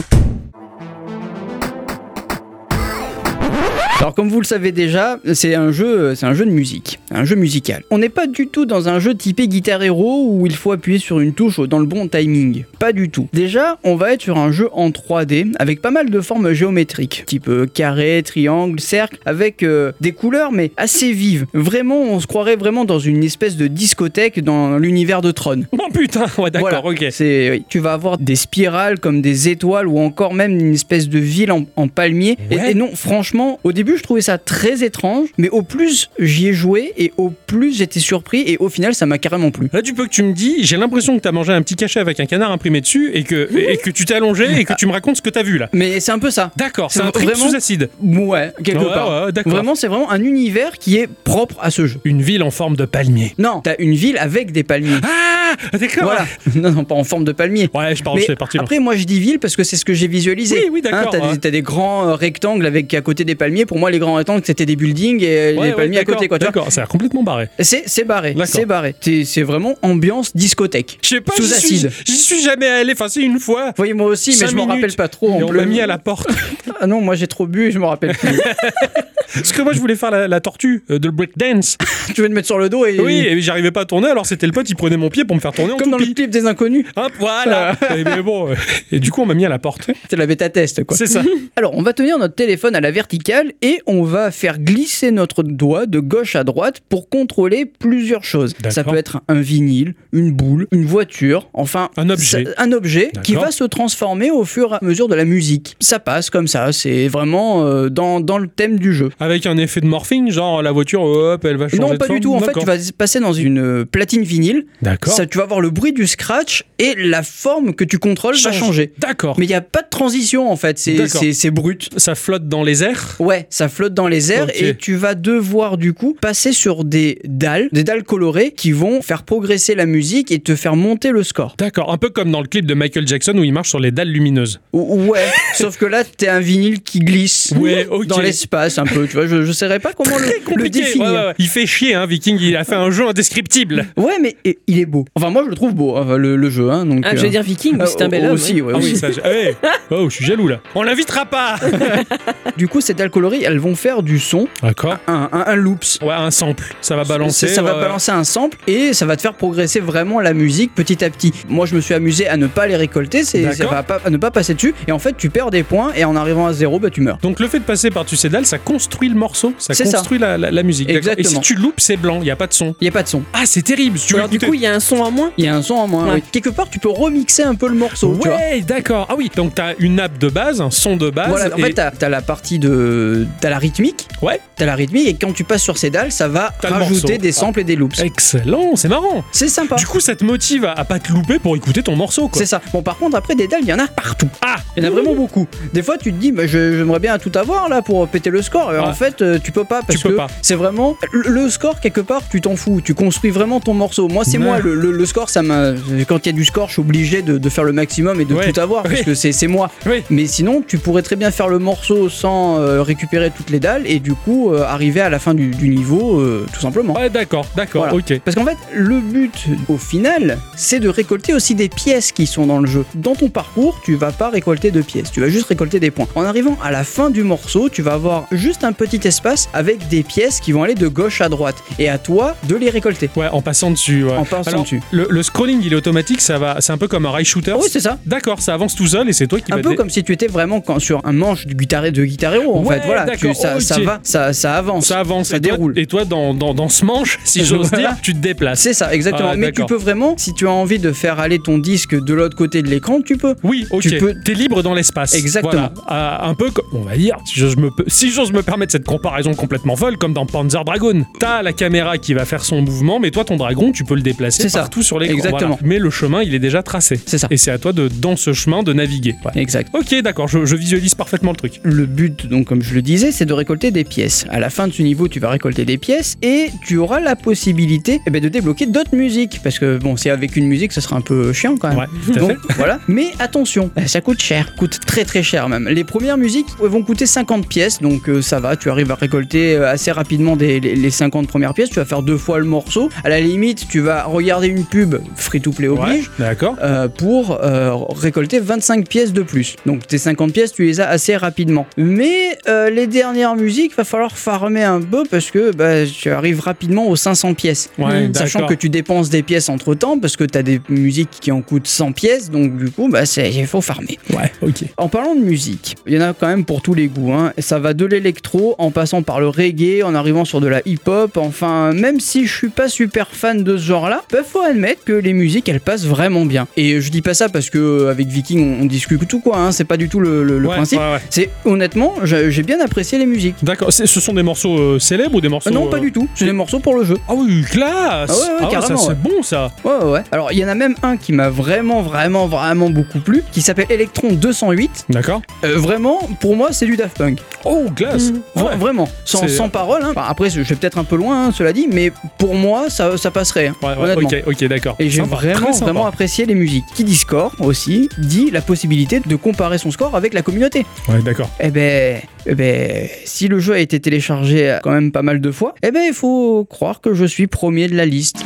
Alors comme vous le savez déjà, c'est un jeu, c'est un jeu de musique, un jeu musical. On n'est pas du tout dans un jeu typé Guitar Hero où il faut appuyer sur une touche dans le bon timing. Pas du tout. Déjà, on va être sur un jeu en 3D avec pas mal de formes géométriques, type euh, carré, triangle, cercle, avec euh, des couleurs mais assez vives. Vraiment, on se croirait vraiment dans une espèce de discothèque dans l'univers de Tron. *laughs* Oh putain, ouais, d'accord, Voilà. ok. C'est, oui. Tu vas avoir des spirales comme des étoiles ou encore même une espèce de ville en, en palmier. Et, non, franchement, au début, je trouvais ça très étrange, mais au plus j'y ai joué et au plus j'étais surpris et au final, ça m'a carrément plu. Là, du peu que tu me dis, j'ai l'impression que t'as mangé un petit cachet avec un canard imprimé dessus et que, *laughs* et que tu t'es allongé et que tu me racontes ce que t'as vu là. Mais c'est un peu ça. D'accord, c'est un trip vraiment- sous acide. Ouais, quelque Ouais, part. ouais. Vraiment, c'est vraiment un univers qui est propre à ce jeu. Une ville en forme de palmier. Non, t'as une ville avec des palmiers. Ah, d'accord. Voilà. *laughs* Non, non, pas en forme de palmier. Ouais, je parle, c'est parti. après, moi je dis ville parce que c'est ce que j'ai visualisé. Oui, oui, d'accord, Hein, t'as, ouais. des, des grands rectangles avec à côté des palmiers. Pour moi, les grands rectangles c'était des buildings et euh, Ouais, les ouais, palmiers à d'accord, côté. Quoi. D'accord, ça a complètement barré. C'est, c'est barré, c'est barré. C'est, c'est vraiment ambiance discothèque. Je sais pas, Sous j'y suis, acide. j'y suis jamais allé. Enfin, si une fois. Voyez moi aussi, mais Cinq je m'en rappelle pas trop. En Et on m'a mis à la porte. *laughs* Ah non, moi j'ai trop bu et je me rappelle plus. *laughs* Parce que moi, je voulais faire la, la tortue euh, de breakdance. *laughs* tu veux te mettre sur le dos et Oui, et j'arrivais pas à tourner, alors c'était le pote, il prenait mon pied pour me faire tourner en comme dans le clip des inconnus, Hop, voilà. et, mais bon, et du coup, on m'a mis à la porte. c'est la bêta test quoi. C'est ça. Alors, on va tenir notre téléphone à la verticale et on va faire glisser notre doigt de gauche à droite pour contrôler plusieurs choses. Ça peut être un vinyle, une boule, une voiture, enfin Un objet. ça- un objet qui va se transformer au fur et à mesure de la musique. Ça passe comme ça, c'est vraiment euh, dans, dans le thème du jeu. Avec un effet de morphing, genre la voiture, hop, elle va changer Non, pas du tout. En fait, tu vas passer dans une euh, platine vinyle. D'accord. Ça, tu vas avoir le bruit du scratch et la forme que tu contrôles va Change. changer. D'accord. Mais il n'y a pas de transition en fait, c'est D'accord. c'est- c'est brut. Ça flotte dans les airs. Ouais, ça flotte dans les airs et tu vas devoir du coup passer sur des dalles, des dalles colorées qui vont faire progresser la musique et te faire monter le score. D'accord. Un peu comme dans le clip de Michael Jackson où il marche sur les dalles lumineuses. Ou- Ouais, *laughs* sauf que là t'es un vinyle qui glisse Ouais, *laughs* dans l'espace un peu. Tu vois, je, je saurais pas comment le, le définir. Ouais, ouais, ouais. Il fait chier, hein, Viking. Il a fait un jeu indescriptible. Ouais, mais et- il est beau. Enfin, moi, je le trouve beau, hein, le, le jeu. Hein, donc, Ah, je euh, vais dire Viking, mais c'est un bel euh, homme. aussi, ouais, Ah oui, ça. ouais. Oh, je suis jaloux là. On l'invitera pas. *laughs* Du coup, ces dalles colorées, elles vont faire du son, D'accord. un, un, un loops. Ouais, un sample. Ça va balancer. Ça, va ouais. balancer un sample et ça va te faire progresser vraiment la musique petit à petit. Moi, je me suis amusé à ne pas les récolter, c'est ça va pas, à ne pas passer dessus. Et en fait, tu perds des points et en arrivant à zéro, bah, tu meurs. Donc le fait de passer par-dessus ces dalles, ça construit le morceau, ça construit la, la- la musique. d'accord. Et si Exactement. tu loupes, c'est blanc, il n'y a pas de son. Il y a pas de son. Ah, c'est terrible. Si tu Alors, du coup, il y a un son en moins. Il y a un son en moins. Ouais. oui. Quelque part, tu peux remixer un peu le morceau. tu. Ouais, d'accord. Ah oui, donc t'as une nappe de base, un son de base. Voilà, en et- fait, t'as as la partie de. T'as la rythmique. Ouais. T'as la rythmique et quand tu passes sur ces dalles, ça va rajouter des samples et des loops. Excellent, c'est marrant. C'est sympa. Du coup, ça te motive à, à pas te louper pour écouter ton morceau, quoi. C'est ça. Bon, par contre, après, des dalles, il y en a partout. Ah Il y en a vraiment beaucoup. Des fois, tu te dis, bah, j'aimerais bien tout avoir là pour péter le score. Et Ouais. En fait, euh, tu peux pas parce peux que c'est vraiment le, score quelque part. Tu t'en fous. Tu construis vraiment ton morceau. Moi, c'est Ouais. moi le, le- le score. Ça m'a. Quand il y a du score, je suis obligé de, de faire le maximum et de Ouais. tout avoir parce que c'est moi. Mais sinon, tu pourrais très bien faire le morceau sans euh, récupérer toutes les dalles et du coup euh, arriver à la fin du, du niveau euh, tout simplement. Ouais, d'accord, d'accord, Voilà. ok. Parce qu'en fait, le but au final, c'est de récolter aussi des pièces qui sont dans le jeu. Dans ton parcours, tu vas pas récolter de pièces, tu vas juste récolter des points. En arrivant à la fin du morceau, tu vas avoir juste un petit espace avec des pièces qui vont aller de gauche à droite. Et à toi de les récolter. Ouais, en passant dessus. ouais. En passant Alors, dessus. Le, le scrolling, il est automatique, ça va. C'est un peu comme un rail shooter. Oui, c'est ça. D'accord, ça avance tout seul et c'est toi qui Un peu comme si tu étais vraiment quand- sur un manche de guitare, de guitare héros en Ouais, fait. Voilà, tu- ça, va, ça, ça avance. Ça avance, ça et toi- déroule. et toi, dans, dans, dans ce manche, si j'ose Voilà. *laughs* dire, tu te déplaces. C'est ça, exactement. Ah, Mais tu peux vraiment, si tu as envie de faire aller ton disque de l'autre côté de l'écran, tu peux. Oui, ok. Tu peux- T'es libre dans l'espace. Exactement. Voilà. Ah, un peu comme, on va dire, si j'ose me, si me permettre cette comparaison complètement folle, comme dans Panzer Dragon. T'as la caméra qui va faire son mouvement, mais toi, ton dragon, tu peux le déplacer ça. partout sur l'écran. Exactement. Voilà. Mais le chemin, il est déjà tracé. C'est ça. Et c'est à toi de, dans ce chemin, de naviguer. Ouais. Exact. Ok, d'accord, je, je visualise parfaitement le truc. Le but, donc comme je le disais, c'est de récolter des pièces. À la fin de ce niveau, tu vas récolter des pièces et tu auras la possibilité eh ben, de débloquer d'autres musiques. Parce que bon, c'est avec une musique, ça sera un peu chiant quand même. Ouais, tout à Donc fait. voilà. *laughs* Mais attention, euh, ça coûte cher, coûte très très cher même. Les premières musiques vont coûter 50 pièces, donc euh, ça va, tu arrives à récolter euh, assez rapidement des, les, les 50 premières pièces, tu vas faire deux fois le morceau. À la limite, tu vas regarder une pub, free to play oblige. Ouais, d'accord. euh, pour euh, récolter 25 pièces de plus. Donc tes 50 pièces, tu les as assez rapidement. Mais euh, les dernières musiques, va falloir farmer un peu parce que bah, tu arrives rapidement aux 500 pièces. Ouais, Sachant que tu dépenses des pièces entre temps parce que tu as des musiques qui en coûtent 100 pièces, donc du coup, bah, il faut farmer. Ouais, ok. En parlant de musique, il y en a quand même pour tous les goûts. hein. Ça va de l'électro en passant par le reggae, en arrivant sur de la hip-hop. Enfin, même si je suis pas super fan de ce genre-là, bah, faut admettre que les musiques elles passent vraiment bien. Et je dis pas ça parce que euh, avec Viking on, on discute tout quoi. hein. C'est pas du tout le, le- le Ouais, principe. ouais. C'est honnêtement, j'ai bien apprécié les musiques. D'accord. Ce sont des morceaux euh, célèbres ou des morceaux. Euh, non, pas euh, du tout. C'est des morceaux pour le jeu. Ah oui, classe Ah ouais, ouais, ça, carrément, c'est bon ça Ouais, ouais. Alors, il y en a même un qui m'a vraiment, vraiment, vraiment beaucoup plu, qui s'appelle Electron 208. D'accord. Euh, vraiment, pour moi, c'est du Daft Punk. Oh, Vra- Ouais. Vraiment, sans, sans parole. hein. Enfin, après, je vais peut-être un peu loin, hein, cela dit, mais pour moi, ça, ça passerait. hein, Ouais, ouais, honnêtement. ok, ok, d'accord. Et j'ai vraiment, vraiment apprécié les musiques. Qui dit score aussi, dit la possibilité de comparer son score avec la communauté. Ouais, d'accord. Eh ben, eh ben, si le jeu a été téléchargé quand même pas mal de fois, eh ben, il faut croire que je suis premier de la liste.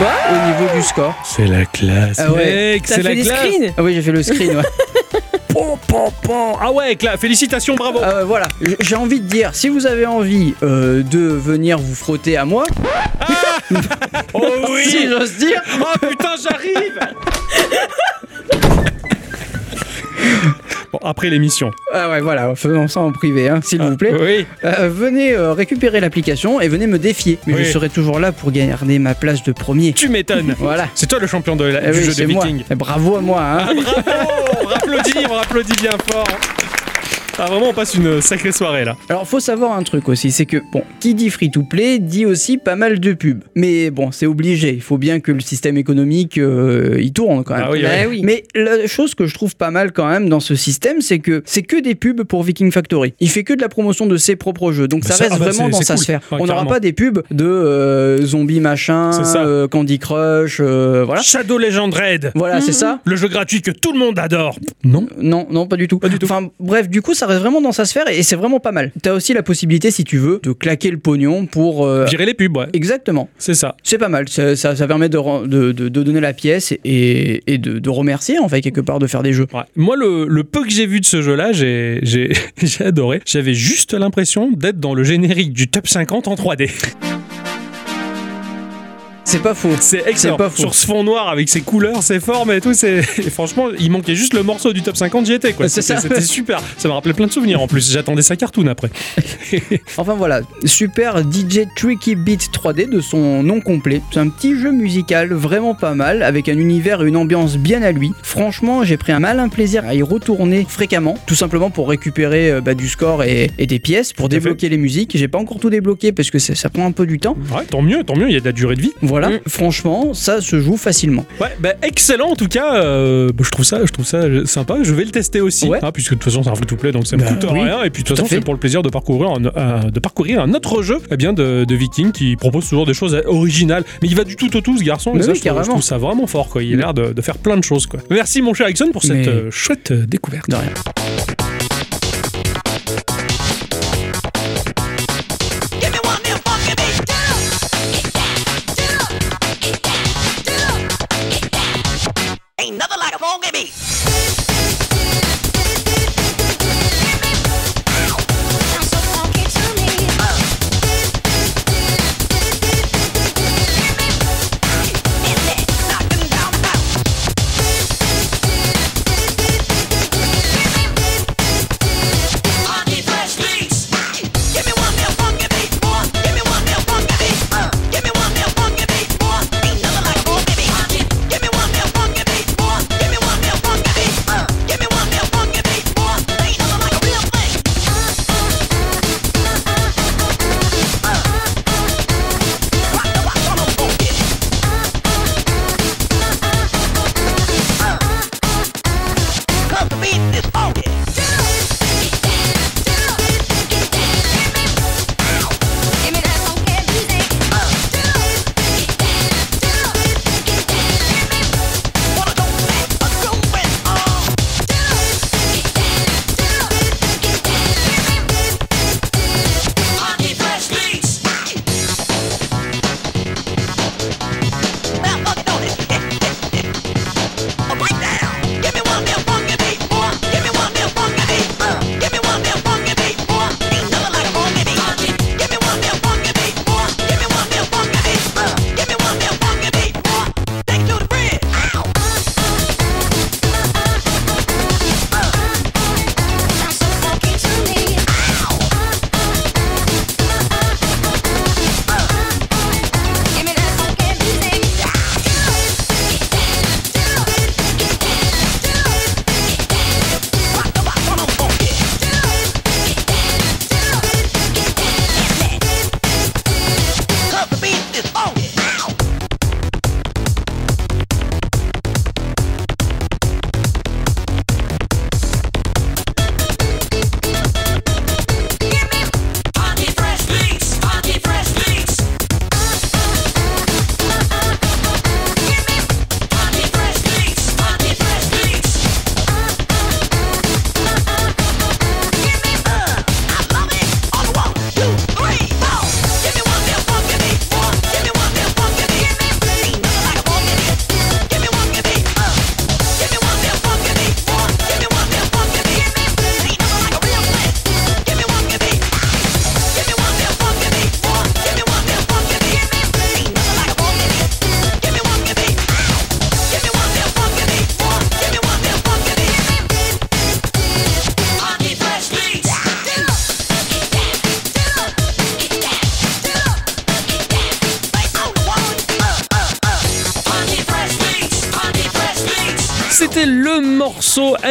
Bah, au niveau du score. C'est la classe. Ah ouais. C'est fait la des classe. screens? Ah oui, j'ai fait le screen, ouais. *laughs* Pom, pom, pom. Ah ouais, cla- félicitations, bravo. Ah ouais, voilà, J- j'ai envie de dire, si vous avez envie euh, de venir vous frotter à moi, *laughs* oh oui si j'ose dire, Oh putain, j'arrive *laughs* Bon, après l'émission. ah ouais, voilà, faisons ça en privé, hein, s'il vous plaît. Oui. Euh, venez euh, récupérer l'application et venez me défier. Mais Oui. je serai toujours là pour garder ma place de premier. Tu m'étonnes. *laughs* Voilà. C'est toi le champion de la- Eh du oui, jeu. Vikings. Eh, Bravo à moi, hein. Ah, bravo On applaudit, on applaudit bien fort. Ah, vraiment, on passe une sacrée soirée là. Alors, faut savoir un truc aussi, c'est que, bon, qui dit free-to-play dit aussi pas mal de pubs. Mais bon, c'est obligé, il faut bien que le système économique, euh, il tourne quand même. Ah oui, Bah ouais. oui. Mais la chose que je trouve pas mal quand même dans ce système, c'est que c'est que des pubs pour Viking Factory. Il fait que de la promotion de ses propres jeux. Donc Bah ça ça, reste ah bah vraiment dans sa cool. sphère. Ouais, On n'aura pas des pubs de euh, zombies machin, C'est ça. euh, Candy Crush, euh, voilà. Shadow Legend Red. Voilà, c'est ça. Le jeu gratuit que tout le monde adore. Non Non, non, pas du tout. Pas du tout. Enfin, bref, du coup, ça reste vraiment dans sa sphère et c'est vraiment pas mal. T'as aussi la possibilité, si tu veux, de claquer le pognon pour. euh, Virer les pubs, ouais. Exactement. C'est ça. C'est pas mal. Ça, ça, ça permet de, de, de- de donner la pièce et, et de, remercier, en fait, quelque part, de faire des jeux. Ouais. Moi, le, le peu que j'ai vu de ce jeu-là, j'ai *laughs* adoré. J'avais juste l'impression d'être dans le générique du top 50 en 3D. C'est pas faux. C'est excellent. Pas faux. Sur ce fond noir avec ses couleurs, ses formes et tout, c'est franchement, il manquait juste le morceau du top 50, j'y étais quoi. C'est C'était super. Ça m'a rappelé plein de souvenirs en plus. J'attendais sa cartoon après. *laughs* Enfin voilà, super DJ Tricky Beat 3D de son nom complet. C'est un petit jeu musical vraiment pas mal, avec un univers et une ambiance bien à lui. Franchement, j'ai pris un malin plaisir à y retourner fréquemment, tout simplement pour récupérer euh, bah, du score et, et des pièces, pour débloquer les musiques. J'ai pas encore tout débloqué parce que ça, ça prend un peu du temps. Ouais, tant mieux, tant mieux. Il y a de la durée de vie. Voilà, Mm. franchement, ça se joue facilement. Ouais, bah, excellent en tout cas. euh, bah, je trouve ça, je trouve ça sympa. Je vais le tester aussi, Ouais. hein, puisque de toute façon c'est un free-to-play, donc ça me Bah coûte oui, rien. Et puis de toute façon c'est pour le plaisir de parcourir un, de parcourir un autre jeu, eh bien de, de Viking qui propose toujours des choses originales. Mais il va du tout au tout ce garçon. et Mais ça, oui, je, trouve, je carrément. trouve ça vraiment fort. Quoi. Il a l'air de, de faire plein de choses. Quoi. Merci mon cher Ixon pour cette Mais- euh, chouette euh, découverte. De rien.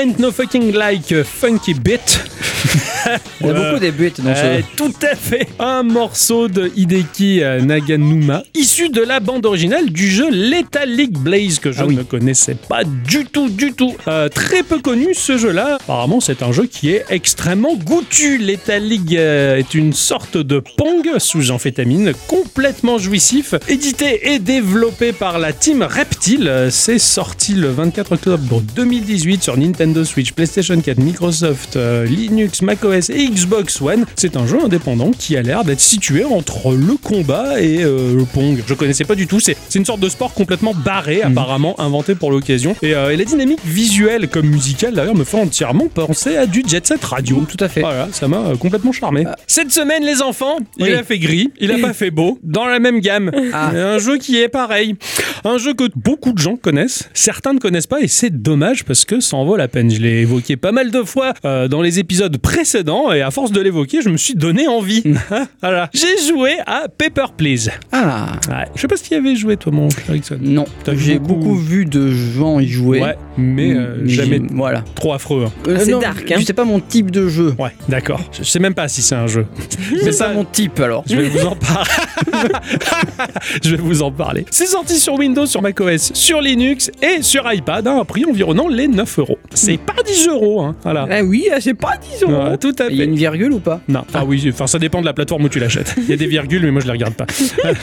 Ain't No Fucking Like uh, Funky Bit. *laughs* Il y a beaucoup des buts dans Euh, ce. tout à fait. Un morceau de Hideki euh, Naganuma, issu de la bande originale du jeu Lethal League Blaze, que je Ah oui. ne connaissais pas du tout, du tout. Euh, très peu connu ce jeu-là. Apparemment, c'est un jeu qui est extrêmement goûtu. Lethal League euh, est une sorte de Pong sous amphétamine, complètement jouissif, édité et développé par la team Reptile. Euh, C'est sorti le 24 octobre 2018 sur Nintendo Switch, PlayStation 4, Microsoft, euh, Linux, macOS et Xbox One. C'est un jeu indépendant qui a l'air d'être situé entre le combat et euh, le Pong. Je connaissais pas du tout. C'est une sorte de sport complètement barré, apparemment inventé pour l'occasion. Et, euh, et la dynamique visuelle comme musicale d'ailleurs me fait entièrement penser à du Jet Set Radio. Tout à fait. Voilà, ça m'a euh, complètement charmé. Cette semaine, les enfants, il a fait gris, il a *laughs* pas fait beau, dans la même gamme. Ah. Un jeu qui est pareil. Un jeu que beaucoup de gens connaissent, certains ne connaissent pas, et c'est dommage parce que ça en vaut la peine. Je l'ai évoqué pas mal de fois dans les épisodes précédents, et à force de l'évoquer, je me suis donné envie. *laughs* voilà. J'ai joué à Paper Please. Ah Ouais. Je sais pas si tu y avais joué, toi, mon Ericsson. non, j'ai beaucoup- beaucoup... vu de gens y jouer. Ouais, mais euh, Mais jamais Voilà. trop affreux. hein. Euh, C'est non, dark, hein. C'est pas mon type de jeu. Ouais, d'accord. Je sais même pas si c'est un jeu. mais *laughs* C'est ça, pas mon type alors. Je vais vous en parler. *laughs* je vais vous en parler. C'est sorti sur Windows, sur macOS, sur Linux et sur iPad à un prix environnant les 9 euros. C'est pas 10 euros, hein. Voilà. Ah oui, ah, c'est pas 10 euros. Ouais, tout à Il y a une virgule ou pas? Non, enfin oui, enfin ça dépend de la plateforme où tu l'achètes. Il y a des virgules, mais moi je les regarde pas.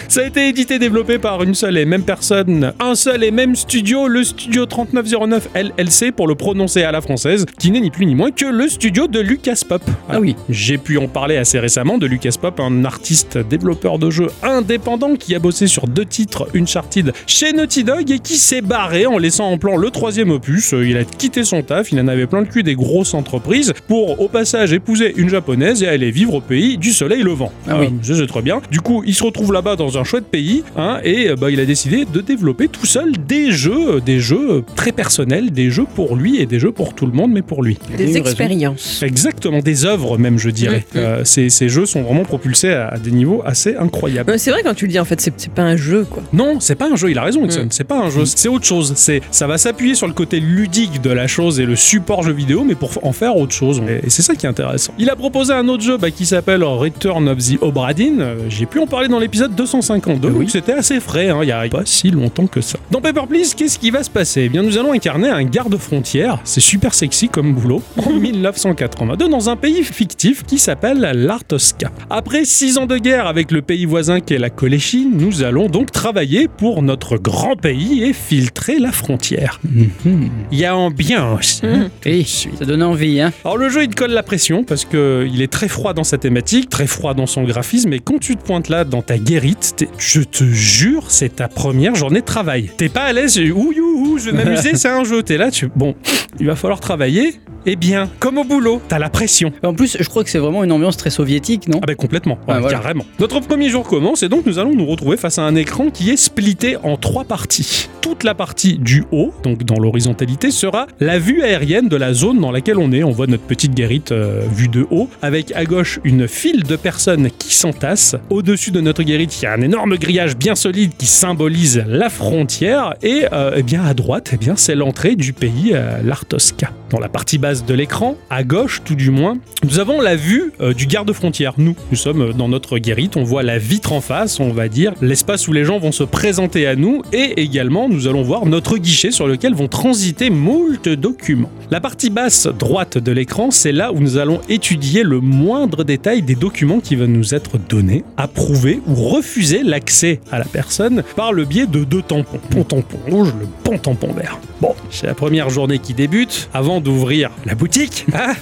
ça a été édité et développé par une seule et même personne, un seul et même studio, le studio 3909 LLC pour le prononcer à la française, qui n'est ni plus ni moins que le studio de Lucas Pop. Ah oui. J'ai pu en parler assez récemment de Lucas Pop, un artiste développeur de jeux indépendant qui a bossé sur deux titres Uncharted chez Naughty Dog et qui s'est barré en laissant en plan le troisième opus. Euh, Il a quitté son taf, il en avait plein le cul des grosses entreprises pour au passage épouser une japonaise et aller vivre au pays du soleil levant. Ah oui. ça, c'est très bien. Du coup, il se retrouve là-bas dans un chouette pays hein, et euh, bah, il a décidé de développer tout seul des jeux, euh, des jeux euh, très personnels, des jeux pour lui et des jeux pour tout le monde, mais pour lui. Des expériences. Exactement, des œuvres même, je dirais. Euh, ces, ces jeux sont vraiment propulsés à, à des niveaux assez incroyables. Ouais, C'est vrai quand tu le dis, en fait, c'est c'est pas un jeu, quoi. Non, c'est pas un jeu, il a raison, Ixon. C'est pas un jeu, c'est autre chose. C'est, ça va s'appuyer sur le côté ludique de la chose et le support jeu vidéo, mais pour en faire autre chose. Et, et c'est ça qui est intéressant. Il a proposé un autre jeu bah, qui s'appelle Return of the Obra Dinn. Euh, J'ai pu en parler dans l'épisode 252, Oui. donc c'était assez frais, hein, il y a pas si longtemps que ça. Dans Paper Please, qu'est-ce qui va se passer? Eh bien, nous allons incarner un garde-frontière, c'est super sexy comme boulot, en *laughs* 1982 dans un pays fictif qui s'appelle l'Artosca. Après six ans de guerre avec le pays voisin qu'est la Coléchine, nous allons donc travailler pour notre grand pays et filtrer la frontière. Mhm. Il y a ambiance. hein. Oui, ça donne envie, hein. Alors le jeu il te colle la pression parce que il est très froid dans sa thématique, très froid dans son graphisme et quand tu te pointes là dans ta guérite, je te jure c'est ta première journée de travail. T'es pas à l'aise, ouh youhou, je vais m'amuser, *laughs* c'est un jeu. T'es là, tu bon, il va falloir travailler. Eh bien, comme au boulot, t'as la pression. En plus, je crois que c'est vraiment une ambiance très soviétique, non? Ah ben complètement, Ah, Ouais, voilà. carrément. Notre premier jour commence et donc nous allons nous retrouver face à un écran qui est splitté en trois parties. Toute la partie du haut, donc dans l'horizontalité, sera la vue aérienne de la zone dans laquelle on est. On voit notre petite guérite euh, vue de haut, avec à gauche une file de personnes qui s'entassent. Au-dessus de notre guérite, il y a un énorme grillage bien solide qui symbolise la frontière. Et euh, eh bien à droite, eh bien c'est l'entrée du pays, euh, l'Artosca. Dans la partie basse de l'écran, à gauche tout du moins, nous avons la vue euh, du garde-frontière. Nous, nous sommes dans notre guérite, on voit la vitre en face, on va dire, l'espace où les gens vont se présenter à nous, et également nous allons voir notre guichet sur lequel vont transiter moult documents. La partie basse droite de l'écran, c'est là où nous allons étudier le moindre détail des documents qui vont nous être donnés, approuver ou refuser l'accès à la personne par le biais de deux tampons. Bon tampon rouge, le bon tampon vert. Bon, c'est la première journée qui débute. Avant d'ouvrir la boutique, *laughs* hein,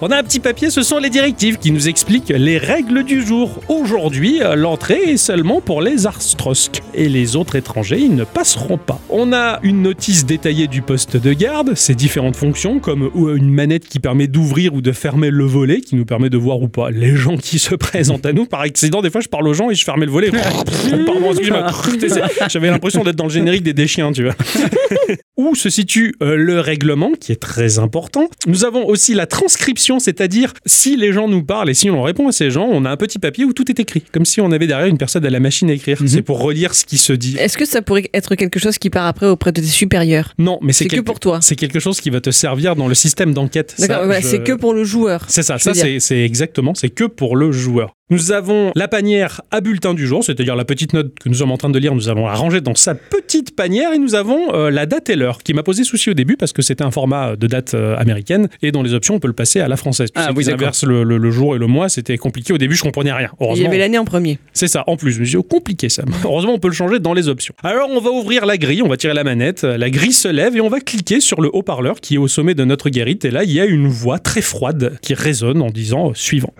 on a un petit papier, ce sont les directives qui nous expliquent les règles du jour. Aujourd'hui, euh, l'entrée est seulement pour les Arstrosk et les autres étrangers, ils ne passeront pas. On a une notice détaillée du poste de garde, ses différentes fonctions, comme une manette qui permet d'ouvrir ou de fermer le volet, qui nous permet de voir ou pas les gens qui se présentent à nous. Par accident, des fois, je parle aux gens et je fermais le volet. *laughs* Pardon, excuse-moi. *laughs* J'avais l'impression d'être dans le générique des déchiens, tu vois *laughs* où se situe euh, le règlement, qui est très important. Nous avons aussi la transcription, c'est-à-dire si les gens nous parlent et si on répond à ces gens, on a un petit papier où tout est écrit, comme si on avait derrière une personne à la machine à écrire. Mhm. C'est pour relire ce qui se dit. Est-ce que ça pourrait être quelque chose qui part après auprès de tes supérieurs? Non, mais c'est que pour toi. C'est quelque chose qui va te servir dans le système d'enquête. D'accord, voilà, je- c'est que pour le joueur. C'est ça, ça c'est exactement, c'est que pour le joueur. Nous avons la panière à bulletin du jour, c'est-à-dire la petite note que nous sommes en train de lire, nous allons la ranger dans sa petite panière et nous avons euh, la date et l'heure qui m'a posé souci au début parce que c'était un format de date euh, américaine et dans les options on peut le passer à la française. Tu Ah sais oui, inversent le, le- le jour et le mois, c'était compliqué au début, je comprenais rien. Il y Heureusement, avait l'année en premier. c'est ça, en plus, je me suis dit, oh, compliqué ça. *laughs* Heureusement, on peut le changer dans les options. Alors, on va ouvrir la grille, on va tirer la manette, la grille se lève et on va cliquer sur le haut-parleur qui est au sommet de notre guérite. Et là, il y a une voix très froide qui résonne en disant euh, suivant.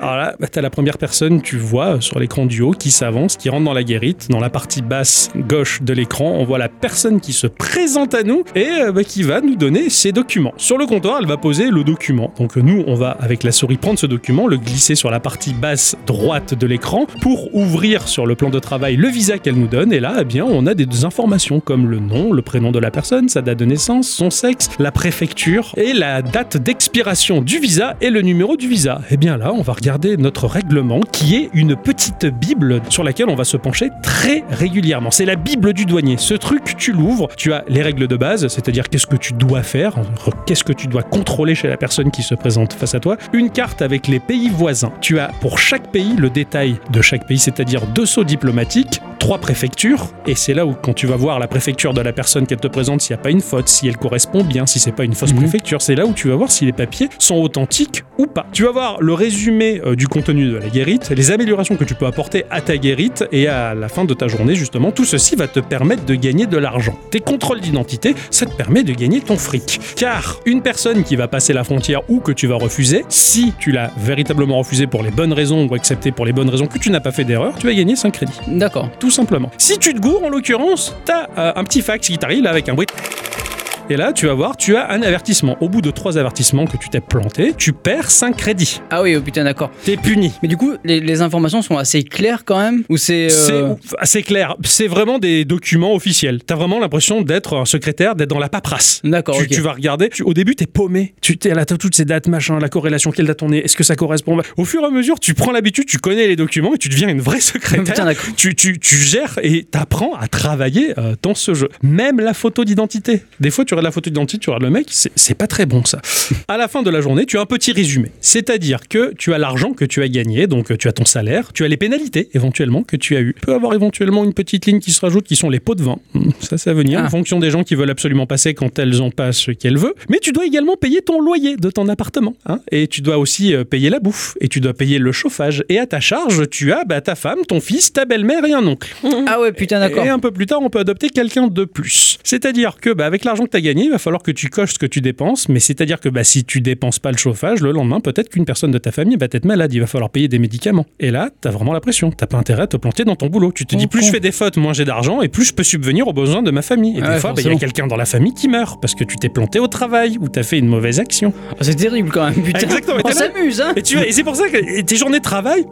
Alors là, bah, t'as la première personne, tu vois, euh, sur l'écran du haut, qui s'avance, qui rentre dans la guérite. Dans la partie basse gauche de l'écran, on voit la personne qui se présente à nous et euh, bah, qui va nous donner ses documents. Sur le comptoir, elle va poser le document. Donc euh, nous, on va, avec la souris, prendre ce document, le glisser sur la partie basse droite de l'écran pour ouvrir sur le plan de travail le visa qu'elle nous donne. Et là, eh bien, on a des informations comme le nom, le prénom de la personne, sa date de naissance, son sexe, la préfecture et la date d'expiration du visa et le numéro du visa. Et bien là, on va regarder notre règlement qui est une petite bible sur laquelle on va se pencher très régulièrement. C'est la bible du douanier. Ce truc, tu l'ouvres, tu as les règles de base, c'est-à-dire qu'est-ce que tu dois faire, qu'est-ce que tu dois contrôler chez la personne qui se présente face à toi, une carte avec les pays voisins. Tu as pour chaque pays le détail de chaque pays, c'est-à-dire deux sceaux diplomatiques, trois préfectures, et c'est là où quand tu vas voir la préfecture de la personne qu'elle te présente, s'il n'y a pas une faute, si elle correspond bien, si c'est pas une fausse Mhm. préfecture, c'est là où tu vas voir si les papiers sont authentiques ou pas. Tu vas voir le résumé euh, du contenu de la guérite, les améliorations que tu peux apporter à ta guérite, et à la fin de ta journée, justement, tout ceci va te permettre de gagner de l'argent. Tes contrôles d'identité, ça te permet de gagner ton fric. Car une personne qui va passer la frontière ou que tu vas refuser, si tu l'as véritablement refusé pour les bonnes raisons ou accepté pour les bonnes raisons que tu n'as pas fait d'erreur, tu vas gagner 5 crédits. D'accord. Tout simplement. Si tu te gourres, en l'occurrence, t'as euh, un petit fax qui t'arrive avec un bruit. Et là, tu vas voir, tu as un avertissement. Au bout de trois avertissements que tu t'es planté, tu perds 5 crédits. Ah oui, oh putain, d'accord. T'es puni. Mais du coup, les, les informations sont assez claires quand même Ou c'est. C'est euh, ouf, assez clair. C'est vraiment des documents officiels. T'as vraiment l'impression d'être un secrétaire, d'être dans la paperasse. D'accord, Tu, tu vas regarder. tu- au début, t'es paumé. Tu t'es là, t'as toutes ces dates, machin, la corrélation, quelle date on est, est-ce que ça correspond? Au fur et à mesure, tu prends l'habitude, tu connais les documents et tu deviens une vraie secrétaire. Putain, d'accord. tu, tu, tu gères et t'apprends à travailler euh, dans ce jeu. Même la photo d'identité. Des fois, tu regardes la photo d'identité, tu regardes le mec, c'est pas très bon ça. *laughs* à la fin de la journée, tu as un petit résumé. C'est-à-dire que tu as l'argent que tu as gagné, donc euh, tu as ton salaire, tu as les pénalités éventuellement que tu as eu. Tu peux avoir éventuellement une petite ligne qui se rajoute qui sont les pots de vin. Hmm, Ça, ça va venir Ah. en fonction des gens qui veulent absolument passer quand elles ont pas ce qu'elles veulent. Mais tu dois également payer ton loyer de ton appartement. hein. et tu dois aussi euh, payer la bouffe. Et tu dois payer le chauffage. Et à ta charge, tu as bah, ta femme, ton fils, ta belle-mère et un oncle. Ah ouais, putain, d'accord. Et un peu plus tard, on peut adopter quelqu'un de plus. C'est-à-dire que bah, avec l'argent que tu as gagné, il va falloir que tu coches ce que tu dépenses, mais c'est-à-dire que bah, si tu dépenses pas le chauffage, le lendemain, peut-être qu'une personne de ta famille va être malade, il va falloir payer des médicaments. Et là, tu as vraiment la pression. T'as pas intérêt à te planter dans ton boulot. Tu te dis, Oh, plus je fais des fautes, moins j'ai d'argent, et plus je peux subvenir aux besoins de ma famille. Et Ouais, des fois, bah, il y a forcément. quelqu'un dans la famille qui meurt parce que tu t'es planté au travail ou tu as fait une mauvaise action. Ah, c'est terrible quand même, putain. Exactement, On s'amuse, hein Et, tu, et c'est pour ça que et tes journées de travail,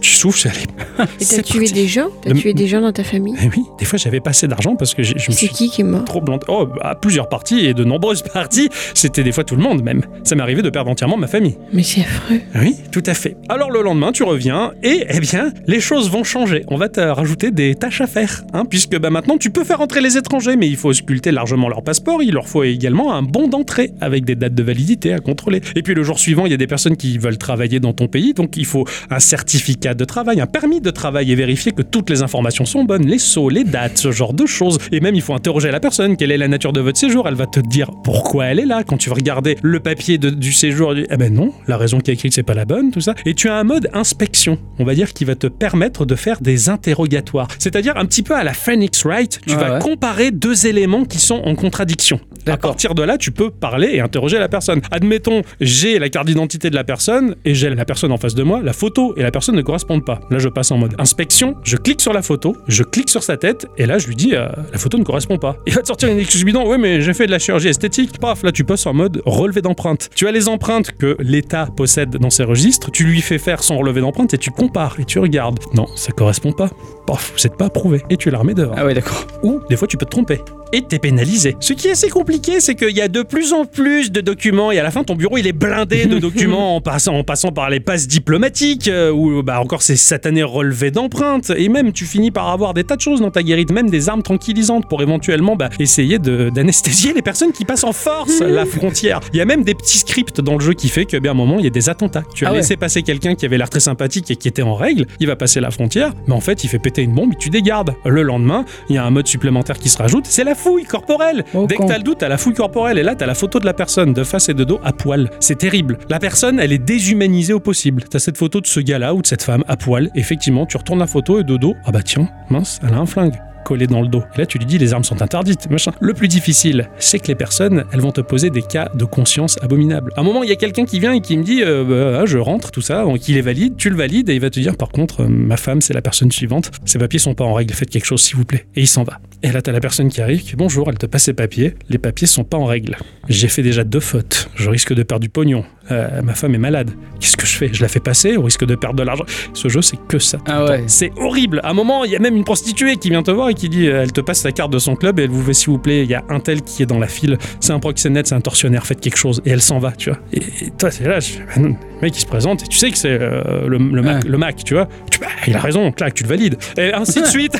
tu souffles, c'est allé. Et C'est t'as tué parti. des gens? T'as Le- tué des gens dans ta famille? Eh oui, des fois, j'avais pas assez d'argent parce que j'ai- je me C'est suis qui qui est mort? trop planté. Oh, à plusieurs parties et de nombreuses *laughs* parties. C'était des fois tout le monde même. Ça m'est arrivé de perdre entièrement ma famille. Mais c'est affreux. Oui, tout à fait. Alors le lendemain, tu reviens et eh bien, les choses vont changer. On va te rajouter des tâches à faire, hein, puisque bah, maintenant tu peux faire entrer les étrangers, mais il faut sculpter largement leur passeport. Il leur faut également un bon d'entrée avec des dates de validité à contrôler. Et puis le jour suivant, il y a des personnes qui veulent travailler dans ton pays, donc il faut un certificat de travail, un permis de travail et vérifier que toutes les informations sont bonnes, les sceaux, les dates, ce genre de choses. Et même il faut interroger la personne, quelle est la nature de votre séjour. Elle va te dire pourquoi elle est là. Quand tu vas regarder le papier de- du séjour, eh ben non, la raison qui est écrite c'est pas la bonne, tout ça. Et tu as un mode inspection, on va dire, qui va te permettre de faire des interrogatoires. C'est-à-dire un petit peu à la Phoenix Wright, tu vas ouais. comparer deux éléments qui sont en contradiction. À partir de là, tu peux parler et interroger la personne. Admettons, j'ai la carte d'identité de la personne et j'ai la personne en face de moi, la photo et la personne ne correspond correspondent pas. Là, je passe en mode inspection, je clique sur la photo, je clique sur sa tête, et là, je lui dis, euh, la photo ne correspond pas. Il va te sortir une excuse bidon, ouais, mais j'ai fait de la chirurgie esthétique. Paf, là, tu passes en mode relevé d'empreinte. Tu as les empreintes que l'État possède dans ses registres, tu lui fais faire son relevé d'empreinte et tu compares et tu regardes. Non, ça correspond pas. Paf, vous n'êtes pas approuvé. Et tu la remets dehors. Ah ouais, d'accord. Ou des fois tu peux te tromper. Et t'es pénalisé. Ce qui est assez compliqué, c'est qu'il y a de plus en plus de documents et à la fin ton bureau il est blindé de *laughs* documents en passant, en passant par les passes diplomatiques euh, ou bah, encore ces satanés relevés d'empreintes. Et même tu finis par avoir des tas de choses dans ta guérite, même des armes tranquillisantes pour éventuellement bah, essayer de- d'anesthésier les personnes qui passent en force la frontière. Il y a même des petits scripts dans le jeu qui fait que bien à un moment il y a des attentats. Tu as Ah ouais. laissé passer quelqu'un qui avait l'air très sympathique et qui était en règle, il va passer la frontière, mais en fait il fait péter une bombe et tu dégardes. Le lendemain, il y a un mode supplémentaire qui se rajoute, c'est la fouille corporelle. Oh, Dès con. que t'as le doute, t'as la fouille corporelle et là t'as la photo de la personne de face et de dos à poil. C'est terrible. La personne, elle est déshumanisée au possible. T'as cette photo de ce gars-là ou de cette femme à poil. Effectivement, tu retournes la photo et de dos, ah bah tiens, mince, elle a un flingue dans le dos. Et là, tu lui dis les armes sont interdites, machin. Le plus difficile, c'est que les personnes, elles vont te poser des cas de conscience abominables. À un moment, il y a quelqu'un qui vient et qui me dit, euh, bah, ah, je rentre, tout ça, donc il est valide, tu le valides, et il va te dire, par contre, euh, ma femme, c'est la personne suivante, ses papiers sont pas en règle, faites quelque chose s'il vous plaît. Et il s'en va. Et là, t'as la personne qui arrive, qui bonjour, elle te passe ses papiers, les papiers sont pas en règle. J'ai fait déjà deux fautes, je risque de perdre du pognon. Euh, ma femme est malade. Qu'est-ce que je fais? Je la fais passer au risque de perdre de l'argent? Ce jeu, c'est que ça. Ah ouais. C'est horrible. À un moment, il y a même une prostituée qui vient te voir et qui dit, euh, elle te passe la carte de son club et elle vous fait, s'il vous plaît, il y a un tel qui est dans la file. C'est un proxénète, c'est un tortionnaire, faites quelque chose. Et elle s'en va, tu vois. Et, et toi, c'est là, je fais, bah. Le mec, il se présente et tu sais que c'est euh, le, le Mac, Ouais. le Mac, tu vois. Tu, bah, il a raison, clac, tu le valides. Et ainsi de suite.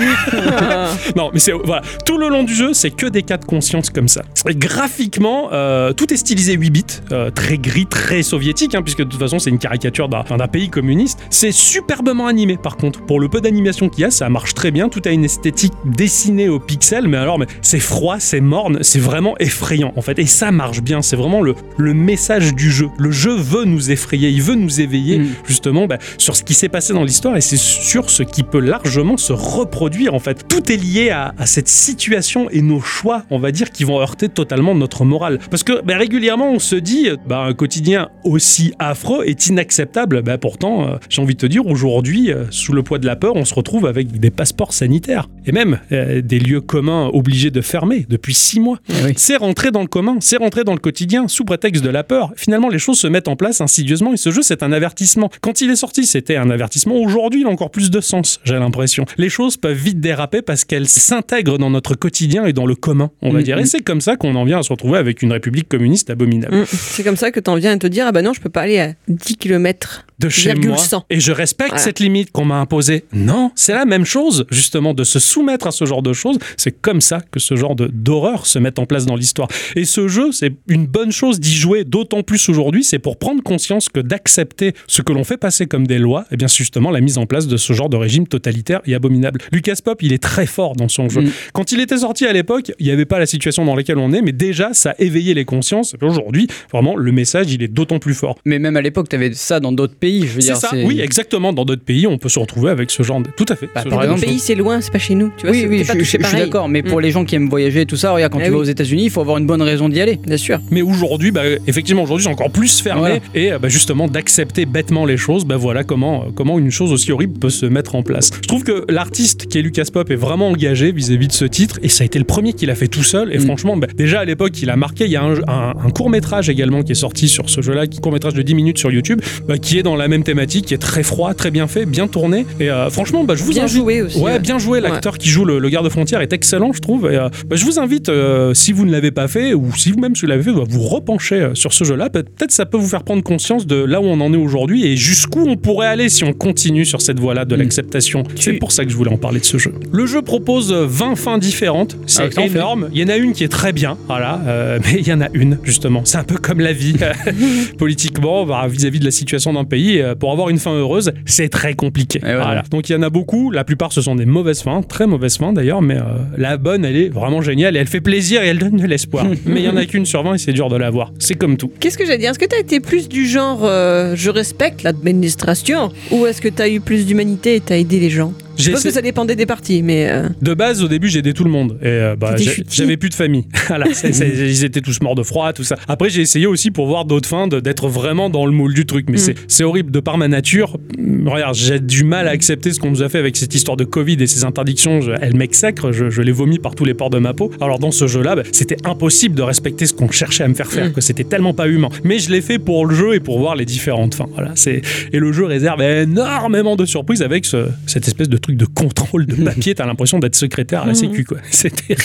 *laughs* non, mais c'est voilà, tout le long du jeu, c'est que des cas de conscience comme ça. Et graphiquement, euh, tout est stylisé 8 bits, euh, très gris, très soviétique, hein, puisque de toute façon, c'est une caricature d'un pays communiste. C'est superbement animé, par contre. Pour le peu d'animation qu'il y a, ça marche très bien. Tout a une esthétique dessinée au pixel, mais alors, mais c'est froid, c'est morne, c'est vraiment effrayant, en fait. Et ça marche bien. C'est vraiment le, le message du jeu. Le jeu veut nous effrayer, il veut nous éveiller, Mm. justement, bah, sur ce qui s'est passé dans l'histoire et c'est sur ce qui peut largement se reproduire, en fait. Tout est lié à, à cette situation et nos choix, on va dire, qui vont heurter totalement notre morale. Parce que bah, régulièrement, on se dit, bah, un quotidien aussi affreux est inacceptable. Bah, pourtant, euh, j'ai envie de te dire, aujourd'hui, euh, sous le poids de la peur, on se retrouve avec des passeports sanitaires et même euh, des lieux communs obligés de fermer depuis six mois. Eh oui. C'est rentré dans le commun, c'est rentré dans le quotidien, sous prétexte de la peur. Finalement, les choses se mettent en place insidieusement ce jeu, c'est un avertissement. Quand il est sorti, c'était un avertissement. Aujourd'hui, il a encore plus de sens, j'ai l'impression. Les choses peuvent vite déraper parce qu'elles s'intègrent dans notre quotidien et dans le commun, on va Mm, dire. Et mm. c'est comme ça qu'on en vient à se retrouver avec une république communiste abominable. Mm. C'est comme ça que t'en viens à te dire ah bah non je peux pas aller à 10 km. De chez moi et je respecte Voilà. cette limite qu'on m'a imposée. Non, c'est la même chose, justement, de se soumettre à ce genre de choses. C'est comme ça que ce genre de- d'horreur se met en place dans l'histoire. Et ce jeu, c'est une bonne chose d'y jouer, d'autant plus aujourd'hui, c'est pour prendre conscience que d'accepter ce que l'on fait passer comme des lois, et bien c'est justement la mise en place de ce genre de régime totalitaire et abominable. Lucas Pop, il est très fort dans son jeu. Mm. Quand il était sorti à l'époque, il n'y avait pas la situation dans laquelle on est, mais déjà, ça éveillait les consciences. Et Aujourd'hui, vraiment, le message, il est d'autant plus fort. Mais même à l'époque, t'avais ça dans d'autres pays. Je veux C'est ça, oui, exactement. Dans d'autres pays, on peut se retrouver avec ce genre de. Tout à fait. Bah, exemple, choses. pays c'est loin, c'est pas chez nous. Tu vois, Oui, c'est- oui, je, suis d'accord. Mais pour Mm. les gens qui aiment voyager et tout ça, regarde, quand Eh tu vas aux États-Unis, il faut avoir une bonne raison d'y aller. Bien sûr. Mais aujourd'hui, bah, effectivement, aujourd'hui, c'est encore plus fermé. Voilà. Et bah, justement, d'accepter bêtement les choses, bah, voilà comment, comment une chose aussi horrible peut se mettre en place. Je trouve que l'artiste qui est Lucas Pop est vraiment engagé vis-à-vis de ce titre. Et ça a été le premier qu'il a fait tout seul. Et Mm. franchement, bah, déjà à l'époque, il a marqué. Il y a un, court métrage également qui est sorti sur ce jeu-là, court métrage de 10 minutes sur YouTube, bah, qui est dans la même thématique, qui est très froid, très bien fait, bien tourné. Et euh, franchement, bah, je vous Bien invite- joué aussi. Ouais, ouais. bien joué. L'acteur qui joue le, le garde-frontière est excellent, je trouve. Et, euh, bah, je vous invite, euh, si vous ne l'avez pas fait, ou si vous-même si vous l'avez fait, bah, vous repencher sur ce jeu-là. Pe- Peut-être ça peut vous faire prendre conscience de là où on en est aujourd'hui et jusqu'où on pourrait aller si on continue sur cette voie-là de Mm. l'acceptation. C'est pour ça que je voulais en parler de ce jeu. Le jeu propose euh, 20 fins différentes. C'est énorme. Il y en a une qui est très bien, voilà. mais il y en a une, justement. C'est un peu comme la vie. *laughs* Politiquement, bah, vis-à-vis de la situation d'un pays, euh, pour avoir une fin heureuse, c'est très compliqué. ouais, Voilà. ouais. Donc il y en a beaucoup. La plupart, ce sont des mauvaises fins, très mauvaises fins d'ailleurs, mais euh, la bonne, elle est vraiment géniale et elle fait plaisir et elle donne de l'espoir. *laughs* mais il y en a qu'une sur 20 et c'est dur de l'avoir. C'est comme tout. Qu'est-ce que j'allais dire? Est-ce que t'as été plus du genre euh, je respecte l'administration ou est-ce que t'as eu plus d'humanité et t'as aidé les gens? Je pense que ça dépendait des parties, mais. euh, De base, au début, j'aidais tout le monde. Et euh, bah, j'ai- j'avais plus de famille. *laughs* voilà, *laughs* ils étaient tous morts de froid, tout ça. Après, j'ai essayé aussi pour voir d'autres fins, d'être vraiment dans le moule du truc. Mais Mm. c'est- horrible. De par ma nature, hum, regarde, j'ai du mal à accepter ce qu'on nous a fait avec cette histoire de Covid et ces interdictions. Je- elles m'exècrent, je, je les vomis par tous les pores de ma peau. Alors, dans ce jeu-là, bah, c'était impossible de respecter ce qu'on cherchait à me faire faire, Mm. que c'était tellement pas humain. Mais je l'ai fait pour le jeu et pour voir les différentes fins. Voilà, c'est et le jeu réserve énormément de surprises avec ce- cette espèce de truc de contrôle de *laughs* papier. T'as l'impression d'être secrétaire à la Sécu, quoi. *laughs* C'est terrible.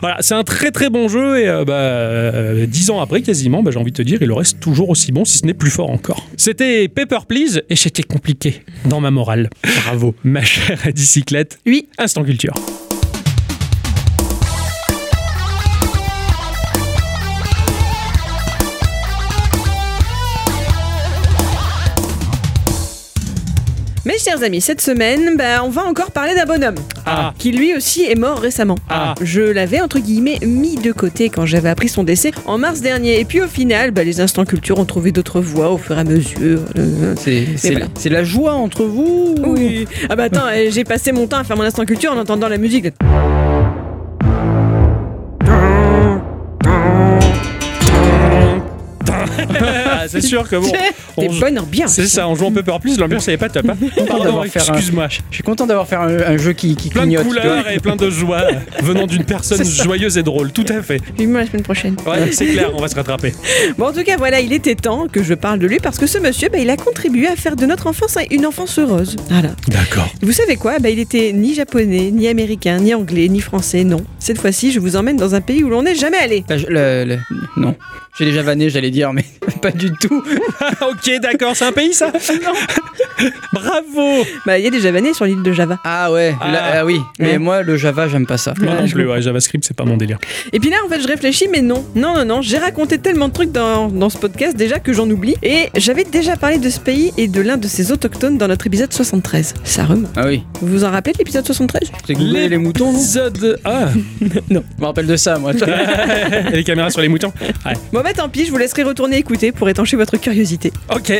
Voilà, c'est un très très bon jeu et euh, bah, euh, dix ans après, quasiment, bah, j'ai envie de te dire, il reste toujours aussi bon, si ce n'est plus fort encore. C'était Paper Please et c'était compliqué dans ma morale. Bravo, ma chère bicyclette. Oui. Instant culture. Mes chers amis, cette semaine, bah, on va encore parler d'un bonhomme. Ah. Qui lui aussi est mort récemment. Ah. Je l'avais entre guillemets mis de côté quand j'avais appris son décès en mars dernier. Et puis au final, bah, les instants culture ont trouvé d'autres voies au fur et à mesure. Euh, C'est voilà. la, joie entre vous ou- Oui. Ah bah attends, *laughs* euh, j'ai passé mon temps à faire mon instant culture en entendant la musique. C'est sûr que bon. *laughs* Des bonnes ambiances. C'est ça, on joue en Paper Please, l'ambiance elle est pas top. hein. Pardon, fait un- excuse-moi. Je suis content d'avoir fait un, un jeu qui, qui Plein de clignote. tu vois. couleurs et plein de joie *laughs* venant d'une personne joyeuse et drôle, tout à fait. Vivement la semaine prochaine. Ouais, c'est *laughs* clair, on va se rattraper. Bon, en tout cas, voilà, il était temps que je parle de lui parce que ce monsieur, bah, il a contribué à faire de notre enfance une enfance heureuse. Voilà. D'accord. Vous savez quoi? Bah, Il était ni japonais, ni américain, ni anglais, ni français, non. Cette fois-ci, je vous emmène dans un pays où l'on n'est jamais allé. La- le- le- non. J'ai déjà vanné, j'allais dire, mais pas du tout. *laughs* ok, d'accord, c'est un pays ça *laughs* *laughs* Bravo Bah, il y a des javanais sur l'île de Java. Ah ouais, Ah. là- ah oui. Mais Ouais. moi, le Java, j'aime pas ça. Moi non je plus, ouais, JavaScript, c'est pas mon délire. Et puis là, en fait, je réfléchis, mais non. Non, non, non. J'ai raconté tellement de trucs dans, dans ce podcast déjà que j'en oublie. Et j'avais déjà parlé de ce pays et de l'un de ses autochtones dans notre épisode 73. Ça remonte. Ah oui. Vous vous en rappelez de l'épisode 73 C'est Google les moutons, non? L'épisode. Ah Je me rappelle de ça, moi. Les caméras sur les moutons Ouais. Bon, bah tant pis, je vous laisserai retourner écouter pour étancher votre curiosité. Ok.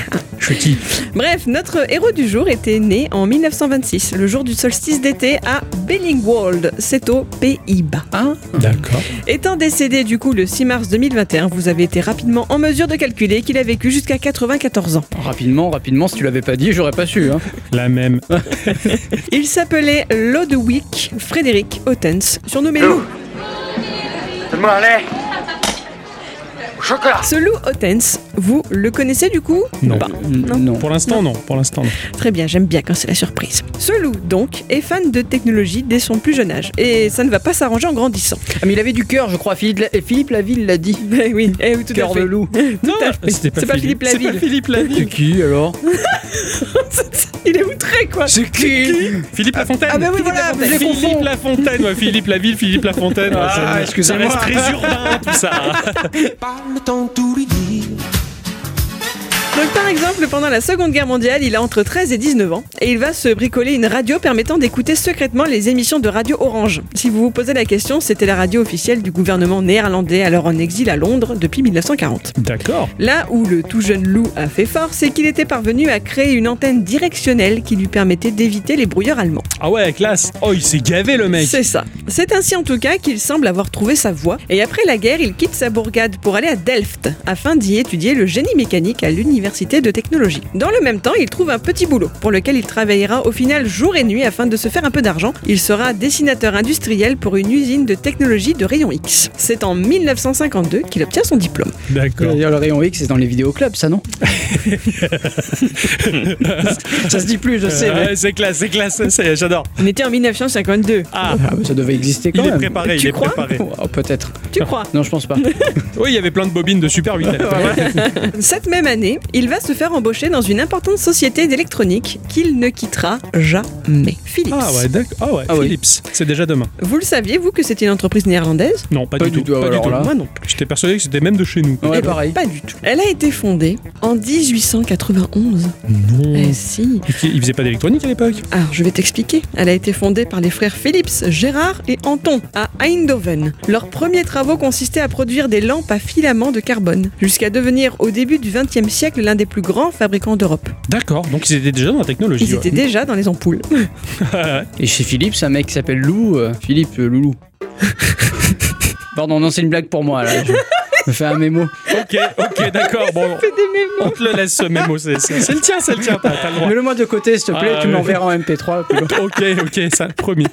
*laughs* Chucky. Bref, notre héros du jour était né en 1926, le jour du solstice d'été à Bellingwolde, c'est aux Pays-Bas. Ah, D'accord. Étant décédé du coup le 6 mars 2021, vous avez été rapidement en mesure de calculer qu'il a vécu jusqu'à 94 ans. rapidement, rapidement, si tu l'avais pas dit, j'aurais pas su. Hein. *laughs* La même. *laughs* Il s'appelait Lodewijk Frédéric Ottens, surnommé Lou. Donne-moi un lait. Au chocolat. Ce Lou Ottens, vous le connaissez du coup Non. Pas. Non. non. Pour l'instant, non. Pour l'instant, non. Très bien, j'aime bien quand c'est la surprise. Ce Lou, donc, est fan de technologie dès son plus jeune âge. Et ça ne va pas s'arranger en grandissant. Ah, mais il avait du cœur, je crois. Philippe, La- Philippe Laville l'a dit. *laughs* Eh oui, eh oui, tout Cœur *laughs* à fait. de loup. Non, pas, C'est pas Philippe C'est Laville. pas Philippe C'est Laville. qui alors? *laughs* Il est outré, quoi? C'est qui? Philippe Lafontaine. Ah, bah oui, voilà, Philippe. Lafontaine, ouais, Philippe Laville, Philippe Lafontaine. Ah, ça- ça excusez-moi. reste très urbain tout ça. Pas le temps de tout lui dire. Donc par exemple, pendant la Seconde Guerre mondiale, il a entre 13 et 19 ans et il va se bricoler une radio permettant d'écouter secrètement les émissions de radio Orange. Si vous vous posez la question, c'était la radio officielle du gouvernement néerlandais alors en exil à Londres depuis 1940. D'accord. Là où le tout jeune Lou a fait fort, c'est qu'il était parvenu à créer une antenne directionnelle qui lui permettait d'éviter les brouilleurs allemands. Ah ouais, classe. Oh, il s'est gavé le mec. C'est ça. C'est ainsi en tout cas qu'il semble avoir trouvé sa voie. Et après la guerre, il quitte sa bourgade pour aller à Delft afin d'y étudier le génie mécanique à l'université de technologie. Dans le même temps, il trouve un petit boulot pour lequel il travaillera au final jour et nuit afin de se faire un peu d'argent. Il sera dessinateur industriel pour une usine de technologie de rayon X. C'est en 1952 qu'il obtient son diplôme. D'accord. D'ailleurs, le rayon X, c'est dans les vidéoclubs, ça, non? *laughs* Ça se dit plus, je sais. mais- c'est classe, c'est classe, c'est- j'adore. On était en 1952. Ah, Ah, bah, ça devait exister quand il est même. préparé, il Tu est crois? préparé. Oh, Peut-être. Tu crois? Non, je pense pas. Oui, il y avait plein de bobines de Super 8. *laughs* Cette même année, il va se faire embaucher dans une importante société d'électronique qu'il ne quittera jamais. Philips. Ah ouais, d'accord. Ah ouais, Ah oui. Philips. C'est déjà demain. Vous le saviez, vous, que c'était une entreprise néerlandaise? Non, pas, Pas du du tout. tout, Pas alors du tout. là. Moi non plus. J'étais persuadé que c'était même de chez nous. Ouais, Eh ben, pareil. Pas du tout. Elle a été fondée en 1891. Non. Eh si. Il faisait pas d'électronique à l'époque Alors, je vais t'expliquer. Elle a été fondée par les frères Philips, Gérard et Anton à Eindhoven. Leurs premiers travaux consistaient à produire des lampes à filaments de carbone, jusqu'à devenir au début du XXe siècle l'un des plus grands fabricants d'Europe. D'accord, donc ils étaient déjà dans la technologie. Ils étaient déjà dans les ampoules. *laughs* Et chez Philippe, c'est un mec qui s'appelle Lou. euh, Philippe euh, Loulou. *laughs* Pardon, non, c'est une blague pour moi là. Je me fais un mémo. ok, ok, d'accord. Bon, *laughs* on te le laisse ce mémo, c'est le tien, c'est le tien, t'as t'as le droit. Mets-le-moi de côté, s'il te plaît, Ah, tu m'enverras en MP3. plus loin. *laughs* Ok, ok, ça, promis.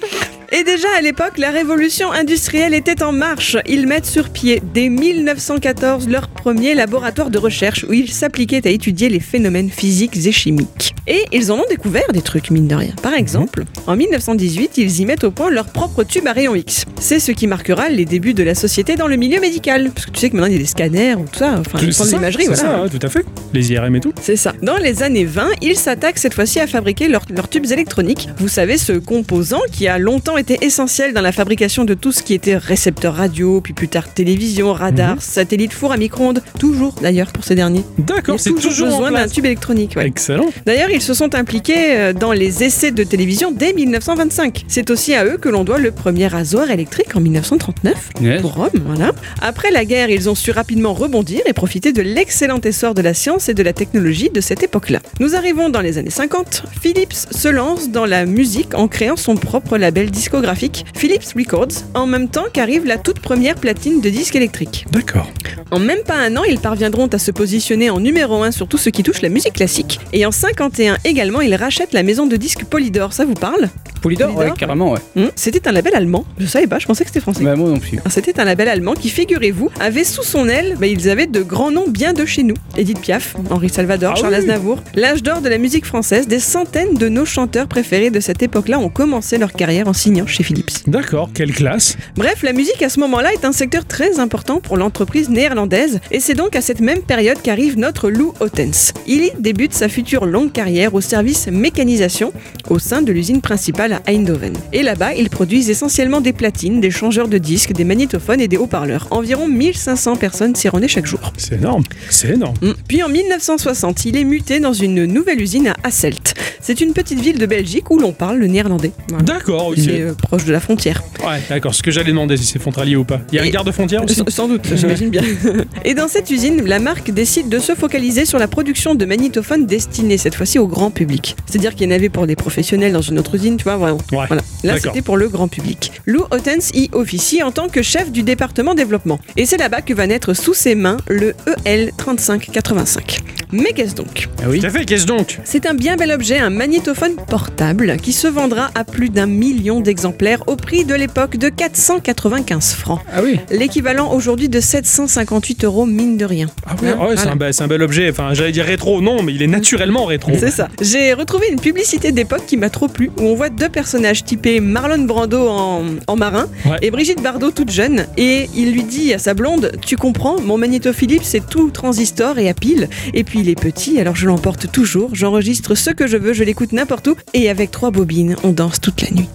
Et déjà à l'époque, la révolution industrielle était en marche. Ils mettent sur pied dès 1914 leur premier laboratoire de recherche où ils s'appliquaient à étudier les phénomènes physiques et chimiques. Et ils en ont découvert des trucs mine de rien. Par exemple, en 1918, ils y mettent au point leur propre tube à rayon X. C'est ce qui marquera les débuts de la société dans le milieu médical. Parce que tu sais que maintenant il y a des scanners ou tout ça, enfin C'est de ça, l'imagerie, c'est voilà. ça, ouais, tout à fait. Les IRM et tout. C'est ça. Dans les années 20, ils s'attaquent cette fois-ci à fabriquer leurs leurs tubes électroniques. Vous savez, ce composant qui a longtemps été essentiel dans la fabrication de tout ce qui était récepteur radio, puis plus tard télévision, radar, Mhm. satellite, four à micro-ondes. Toujours d'ailleurs pour ces derniers. Il y D'accord, a c'est toujours, toujours en besoin d'un tube électronique. ouais. Excellent. D'ailleurs, ils se sont impliqués euh, dans les essais de télévision dès 1925. C'est aussi à eux que l'on doit le premier rasoir électrique en 1939 Yes. pour Rome, voilà. Après la guerre, ils ont su rapidement rebondir et profiter de l'excellent essor de la science et de la technologie de cette époque-là. Nous arrivons dans les années 50. Philips se lance dans la musique en créant son propre label discographique, Philips Records, en même temps qu'arrive la toute première platine de disque électrique. D'accord. En même pas un an, ils parviendront à se positionner en numéro 1 sur tout ce qui touche la musique classique. Et en 51 également, ils rachètent la maison de disques Polydor. Ça vous parle? Polydor, ouais, Polydor, carrément, ouais. Hmm C'était un label allemand. Je savais pas, je pensais que c'était français. Bah, moi non plus. Alors, C'était un label allemand qui, figurez-vous, avait sous son aile, bah, ils avaient de grands noms bien de chez nous. Edith Piaf, Henri Salvador, Ah Charles oui. Aznavour. L'âge d'or de la musique française, des centaines de nos chanteurs préférés de cette époque-là ont commencé leur carrière en signant chez Philips. D'accord, quelle classe. Bref, la musique à ce moment-là est un secteur très important pour l'entreprise néerlandaise et c'est donc à cette même période qu'arrive notre Lou Ottens. Il y débute sa future longue carrière au service mécanisation au sein de l'usine principale à Eindhoven. Et là-bas, ils produisent essentiellement des platines, des changeurs de disques, des magnétophones et des haut-parleurs. Environ 1500 personnes s'y rendaient chaque jour. C'est énorme. C'est énorme. Mm. Puis en 1960, il est muté dans une nouvelle usine à Hasselt. C'est une petite ville de Belgique où l'on parle le néerlandais. Voilà. D'accord, ok. C'est euh, proche de la frontière. Ouais, d'accord. Ce que j'allais demander, si c'est frontalier ou pas. Il y a un Et- garde-frontière aussi S- Sans doute, j'imagine bien. *laughs* Et dans cette usine, la marque décide de se focaliser sur la production de magnétophones destinés cette fois-ci au grand public. C'est-à-dire qu'il y en avait pour des professionnels dans une autre usine, tu vois, vraiment. Ouais. Voilà. Là, c'était pour le grand public. Lou Ottens y officie en tant que chef du département développement. Et c'est là-bas que va naître sous ses mains le E EL3585. Mais qu'est-ce donc Ah oui. Tout à fait, qu'est-ce donc C'est un bien bel objet, un magnétophone portable qui se vendra à plus d'un million d'exemplaires au prix de l'époque de 495 francs. Ah oui. L'équivalent aujourd'hui de 758 euros, mine de rien. Ah ouais, Hein, ouais, c'est voilà. un, be- c'est un bel objet. Enfin, j'allais dire rétro, non, mais il est naturellement rétro. C'est ça. J'ai retrouvé une publicité d'époque qui m'a trop plu, où on voit deux personnages typés Marlon Brando en, en marin Ouais. et Brigitte Bardot toute jeune. Et il lui dit à sa blonde Tu comprends, mon magnétophilippe c'est tout transistor et à pile. Et puis il est petit, alors je l'emporte toujours. J'enregistre ce que je veux, je l'écoute n'importe où. Et avec trois bobines, on danse toute la nuit.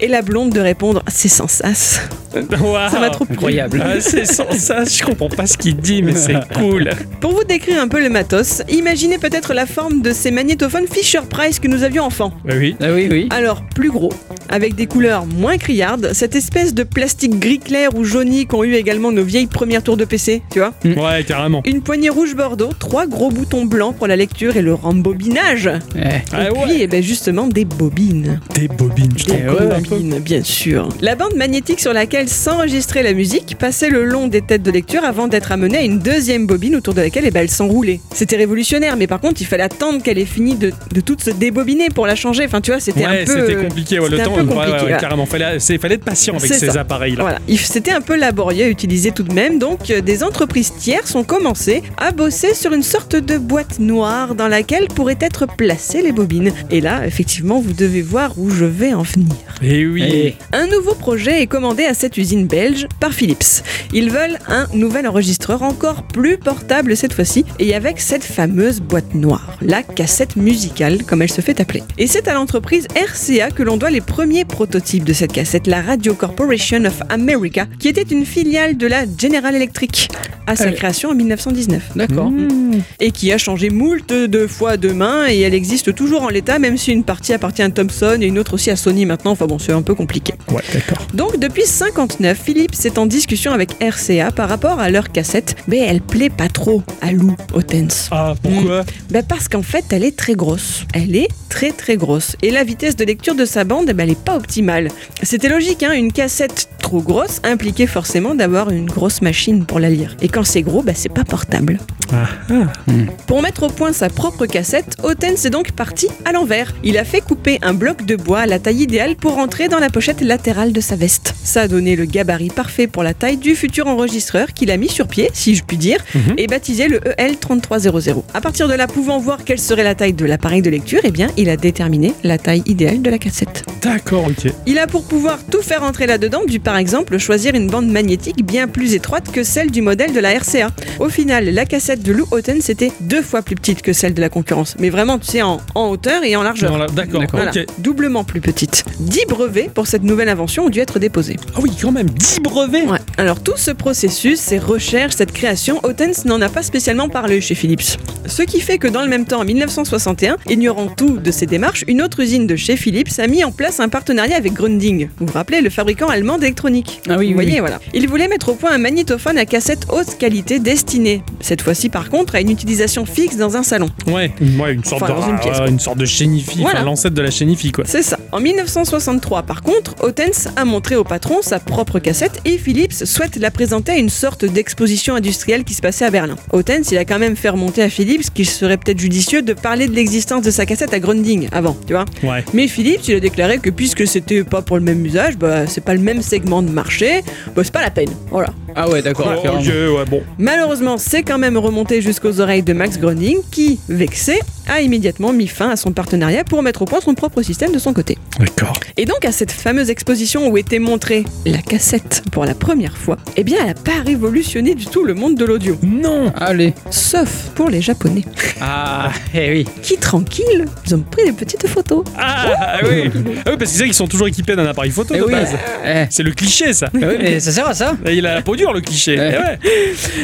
Et la blonde de répondre C'est sans sas. Waouh. Ça m'a trop plu. Incroyable. Ah, c'est sans ça, je comprends pas ce qu'il dit, mais c'est *laughs* cool. Pour vous décrire un peu le matos, imaginez peut-être la forme de ces magnétophones Fisher Price que nous avions enfant. Bah oui. Ah oui, oui. Alors, plus gros, avec des couleurs moins criardes, cette espèce de plastique gris clair ou jauni qu'ont eu également nos vieilles premières tours de PC, tu vois Ouais, carrément. Une poignée rouge bordeaux, trois gros boutons blancs pour la lecture et le rembobinage. Eh. Ah et ouais. puis, eh ben, justement, des bobines. Des bobines, je Des t'en un peu. bobines, bien sûr. La bande magnétique sur laquelle s'enregistrait la musique passait le long des têtes de lecture avant d'être amenée à une deuxième bobine autour de laquelle eh ben, elle s'enroulait. C'était révolutionnaire, mais par contre, il fallait attendre qu'elle ait fini de, de toute se débobiner pour la changer. Enfin, tu vois, c'était Ouais, un peu. c'était compliqué, ouais, le c'était un temps, peu ouais, ouais, compliqué, ouais, carrément. Fallait, c'est- fallait être patient avec C'est ces ça. appareils-là. Voilà, Il- c'était un peu laborieux à utiliser tout de même, donc euh, des entreprises tierces ont commencé à bosser sur une sorte de boîte noire dans laquelle pourraient être placées les bobines. Et là, effectivement, vous devez voir où je vais en venir. Et oui. Eh. Un nouveau projet est commandé à cette usine belge par Philips. Ils veulent un nouvel enregistreur encore plus portable cette fois-ci et avec cette fameuse boîte noire, la cassette musicale comme elle se fait appeler. Et c'est à l'entreprise RCA que l'on doit les premiers prototypes de cette cassette, la Radio Corporation of America, qui était une filiale de la General Electric à sa création en 1919. D'accord. Mmh, et qui a changé moult de fois de main et elle existe toujours en l'état même si une partie appartient à Thomson et une autre aussi à Sony maintenant. Enfin bon, c'est un peu compliqué. Ouais, d'accord. Donc depuis 59, Philips est en discussion avec RCA par rapport à leur cassette, mais elle plaît pas trop à Lou Otens. Ah, pourquoi? Ben parce qu'en fait, elle est très grosse. Elle est très très grosse. Et la vitesse de lecture de sa bande, ben, elle est pas optimale. C'était logique, hein, une cassette trop grosse impliquait forcément d'avoir une grosse machine pour la lire. Et quand c'est gros, ben, c'est pas portable. Ah, ah. Pour mettre au point sa propre cassette, Otens est donc parti à l'envers. Il a fait couper un bloc de bois à la taille idéale pour entrer dans la pochette latérale de sa veste. Ça a donné le gabarit parfait pour la taille du futur enregistreur qu'il a mis sur pied, si je puis dire, Mhm. et baptisé le E EL3300. À partir de là, pouvant voir quelle serait la taille de l'appareil de lecture, eh bien, il a déterminé la taille idéale de la cassette. D'accord, ok. Il a pour pouvoir tout faire entrer là-dedans, dû par exemple choisir une bande magnétique bien plus étroite que celle du modèle de la RCA. Au final, la cassette de Lou Houghton c'était deux fois plus petite que celle de la concurrence, mais vraiment, tu sais, en, en hauteur et en largeur. Non, là, D'accord. Voilà, ok. doublement plus petite. 10 brevets pour cette nouvelle invention ont dû être déposés. Ah oui, quand même, 10 brevets Ouais. Alors tout ce processus, ces recherches, cette création, Otens n'en a pas spécialement parlé chez Philips. Ce qui fait que dans le même temps, en 1961, ignorant tout de ces démarches, une autre usine de chez Philips a mis en place un partenariat avec Grunding. Vous vous rappelez, le fabricant allemand d'électronique Ah oui, Vous oui, voyez, oui. voilà. Il voulait mettre au point un magnétophone à cassette haute qualité destiné, cette fois-ci par contre, à une utilisation fixe dans un salon. Ouais, ouais, une sorte Enfin, de dans une pièce, quoi. une sorte de chénifie, Voilà. enfin l'ancêtre de la chénifie quoi. C'est ça. En 1963, par contre, Otens a montré au patron sa propre cassette et Philips souhaite la présenter à une sorte d'exposition industrielle qui se passait à Berlin. Otens, il a quand même fait remonter à Philips qu'il serait peut-être judicieux de parler de l'existence de sa cassette à Grunding avant, tu vois. Ouais. Mais Philips, il a déclaré que puisque c'était pas pour le même usage, bah c'est pas le même segment de marché, bah c'est pas la peine. Voilà. Ah ouais, d'accord. Oh, ok, ouais, bon. Malheureusement, c'est quand même remonté jusqu'aux oreilles de Max Grunding qui, vexé, a immédiatement mis fin à son partenariat pour mettre au point son propre système de son côté. D'accord. Et donc à cette fameuse exposition où était montrée la cassette pour la première fois, eh bien elle n'a pas révolutionné du tout le monde de l'audio. Non Allez. Sauf pour les Japonais, Ah, eh oui. qui tranquilles, ils ont pris des petites photos. Ah oui *laughs* Ah oui, parce qu'ils sont toujours équipés d'un appareil photo Eh de oui. base. Eh. C'est le cliché ça. Eh oui, mais ça sert à ça. Et il a la peau dure le cliché. Ouais. Eh ouais.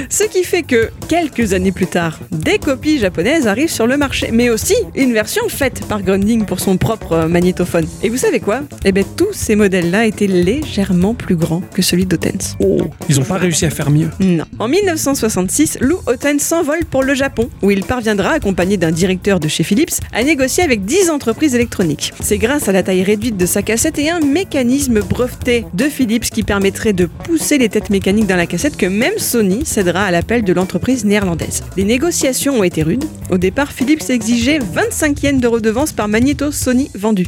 Ce qui fait que quelques années plus tard, des copies japonaises arrivent sur le marché, mais aussi une version faite par Grunding pour son propre euh, magnétophone. Et vous savez quoi? Eh bien tous ces modèles-là étaient légèrement plus grands que celui d'Otens. Oh, ils ont pas réussi à faire mieux. Non. En 1966, Lou Houghton s'envole pour le Japon, où il parviendra, accompagné d'un directeur de chez Philips, à négocier avec 10 entreprises électroniques. C'est grâce à la taille réduite de sa cassette et un mécanisme breveté de Philips qui permettrait de pousser les têtes mécaniques dans la cassette que même Sony cédera à l'appel de l'entreprise néerlandaise. Les négociations ont été rudes. Au départ, Philips exigeait 25 yens de redevance par magnéto Sony vendu.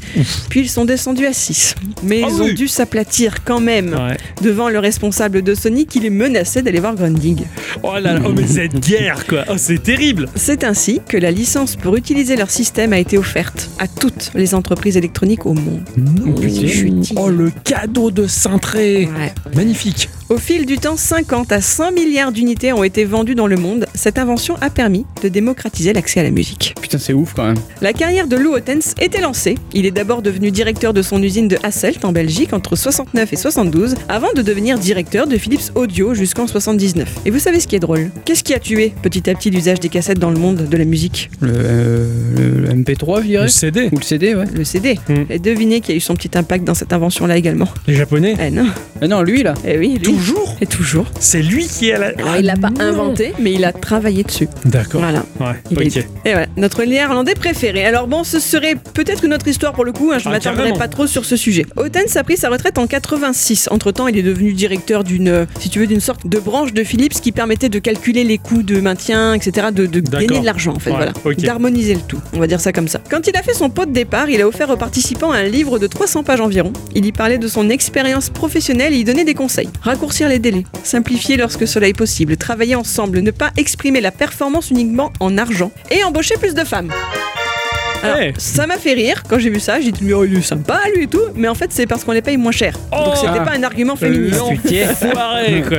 Puis ils sont descendus à 6. Mais Ah ils ont oui. dû s'aplatir quand même Ouais. devant le responsable de Sony qui les menaçait d'aller voir Grundig. Oh là là, oh mais cette guerre quoi. Oh c'est terrible. C'est ainsi que la licence pour utiliser leur système a été offerte à toutes les entreprises électroniques au monde. Oh le cadeau de cintré. Ouais. Magnifique. Au fil du temps, 50 à 100 milliards d'unités ont été vendues dans le monde. Cette invention a permis de démocratiser l'accès à la musique. Putain, c'est ouf quand même. La carrière de Lou Hotens était lancée. Il est d'abord devenu directeur de son usine de Hasselt en Belgique entre 69 et 72, avant de devenir directeur de Philips Audio jusqu'en 79. Et vous savez ce qui est drôle? Qu'est-ce qui a tué petit à petit l'usage des cassettes dans le monde de la musique? Le, euh, le- le MP3, je dirais. Le CD. Ou le CD, ouais. Le CD. Hmm. Et devinez qui a eu son petit impact dans cette invention-là également. Les japonais. Eh non. Ah non, lui là. Eh oui, lui. Toujours Et toujours. C'est lui qui est la. Alors, il l'a pas non. inventé, mais il a travaillé dessus. D'accord. Voilà. Ouais, Il ok. est- Et voilà, notre néerlandais préféré. Alors bon, ce serait peut-être une autre histoire pour le coup, hein, je ne Ah, m'attarderai pas trop sur ce sujet. Otens a pris sa retraite en 86. Entre-temps, il est devenu directeur d'une, euh, si tu veux, d'une sorte de branche de Philips qui permettait de calculer les coûts de maintien, etc., de, de gagner de l'argent en fait, Ouais, voilà. D'harmoniser le tout, on va dire ça comme ça. Quand il a fait son pot de départ, il a offert aux participants un livre de 300 pages environ. Il y parlait de son expérience professionnelle et y donnait des conseils. Raccourcir les délais, simplifier lorsque cela est possible, travailler ensemble, ne pas exprimer la performance uniquement en argent et embaucher plus de femmes. Alors, Ouais. ça m'a fait rire quand j'ai vu ça. J'ai dit, mais oh, il est sympa lui et tout. Mais en fait, c'est parce qu'on les paye moins cher. Donc Oh. c'était Ah. pas un argument féministe. L'enfoiré, *laughs* quoi.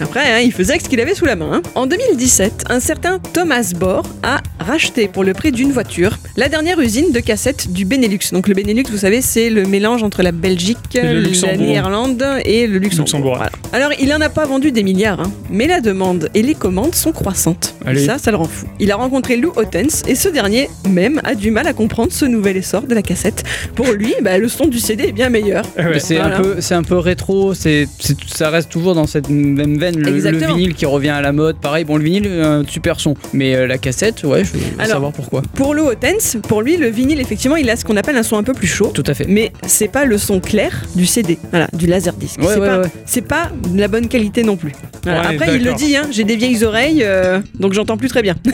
Après, hein, il faisait avec ce qu'il avait sous la main. hein. En 2017, un certain Thomas Bohr a racheté pour le prix d'une voiture la dernière usine de cassettes du Benelux. Donc le Benelux, vous savez, c'est le mélange entre la Belgique, la. Néerlande et le Luxembourg. Luxembourg, ouais. Voilà. Alors, il en a pas vendu des milliards, hein, mais la demande et les commandes sont croissantes. Allez. Ça, ça le rend fou. Il a rencontré Lou Ottens et ce dernier, même, a du mal à comprendre ce nouvel essor de la cassette. Pour lui, bah, le son du CD est bien meilleur. Ouais. C'est Voilà. un peu, c'est un peu rétro. C'est, ça reste toujours dans cette même veine. Le, le vinyle qui revient à la mode, pareil. Bon, le vinyle, un super son, mais euh, la cassette, ouais, je veux Alors, savoir pourquoi. Pour Lou Ottens, pour lui, le vinyle, effectivement, il a ce qu'on appelle un son un peu plus chaud. Tout à fait. Mais c'est pas le son clair du CD, voilà, du laserdisc. Ouais, c'est ouais, pas, ouais. c'est pas de la bonne qualité non plus. Voilà. Ouais, Après, il le dit, hein, j'ai des vieilles oreilles, euh, donc j'entends plus très bien. *laughs*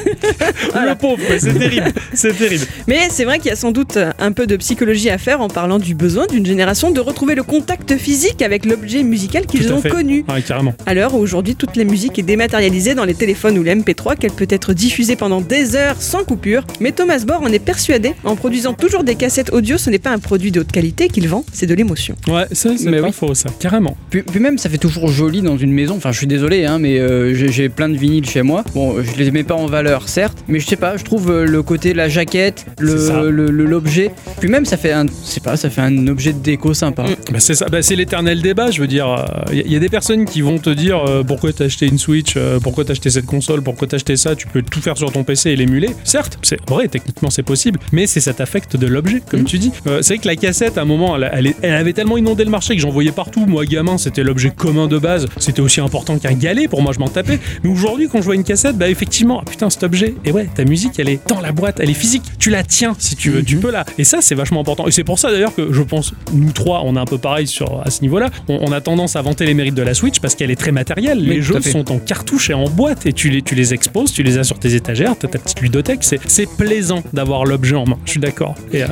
Le pauvre, c'est terrible. C'est terrible. *laughs* Mais c'est vrai qu'il y a sans doute un peu de psychologie à faire en parlant du besoin d'une génération de retrouver le contact physique avec l'objet musical qu'ils ont fait. connu. Ouais, carrément. À l'heure où aujourd'hui toute la musique est dématérialisée dans les téléphones ou les MP3, qu'elle peut être diffusée pendant des heures sans coupure. Mais Thomas Bohr en est persuadé, en produisant toujours des cassettes audio, ce n'est pas un produit de haute qualité qu'il vend, c'est de l'émotion. Ouais, ça, c'est Mais pas oui. faux, ça. Carrément. Puis, puis même, ça fait toujours joli dans une maison. Enfin, je suis désolé, hein, mais euh, j'ai, plein de vinyles chez moi. Bon, je les mets pas en valeur, certes, mais je sais pas. Je trouve euh, le côté la jaquette, l'objet. Puis même, ça fait un, c'est pas, ça fait un objet de déco sympa. Bah, c'est ça, bah, c'est l'éternel débat, je veux dire. Il y, a des personnes qui vont te dire euh, pourquoi t'as acheté une Switch, euh, pourquoi t'as acheté cette console, pourquoi t'as acheté ça, tu peux tout faire sur ton PC et l'émuler. Certes, c'est vrai, techniquement c'est possible, mais c'est cet affect de l'objet, comme Mm. tu dis. Euh, c'est vrai que la cassette, à un moment, elle, elle elle avait tellement inondé le marché que j'en voyais partout. Moi, gamin, c'était l'objet commun de base, c'était aussi important qu'un galet, pour moi, je m'en tapais. Mais aujourd'hui, quand je vois une cassette, bah effectivement, ah, putain, cet objet, et ouais, ta musique, elle est dans la boîte, elle est physique, tu la tiens si tu veux, tu Mhm. peux la. Et ça, c'est vachement important. Et c'est pour ça d'ailleurs que je pense, nous trois, on est un peu pareil sur, à ce niveau-là. On, on a tendance à vanter les mérites de la Switch parce qu'elle est très matérielle. Oui, les jeux sont en cartouche et en boîte et tu les, tu les exposes, tu les as sur tes étagères, t'as ta petite ludothèque. C'est, plaisant d'avoir l'objet en main. Je suis d'accord. Et euh,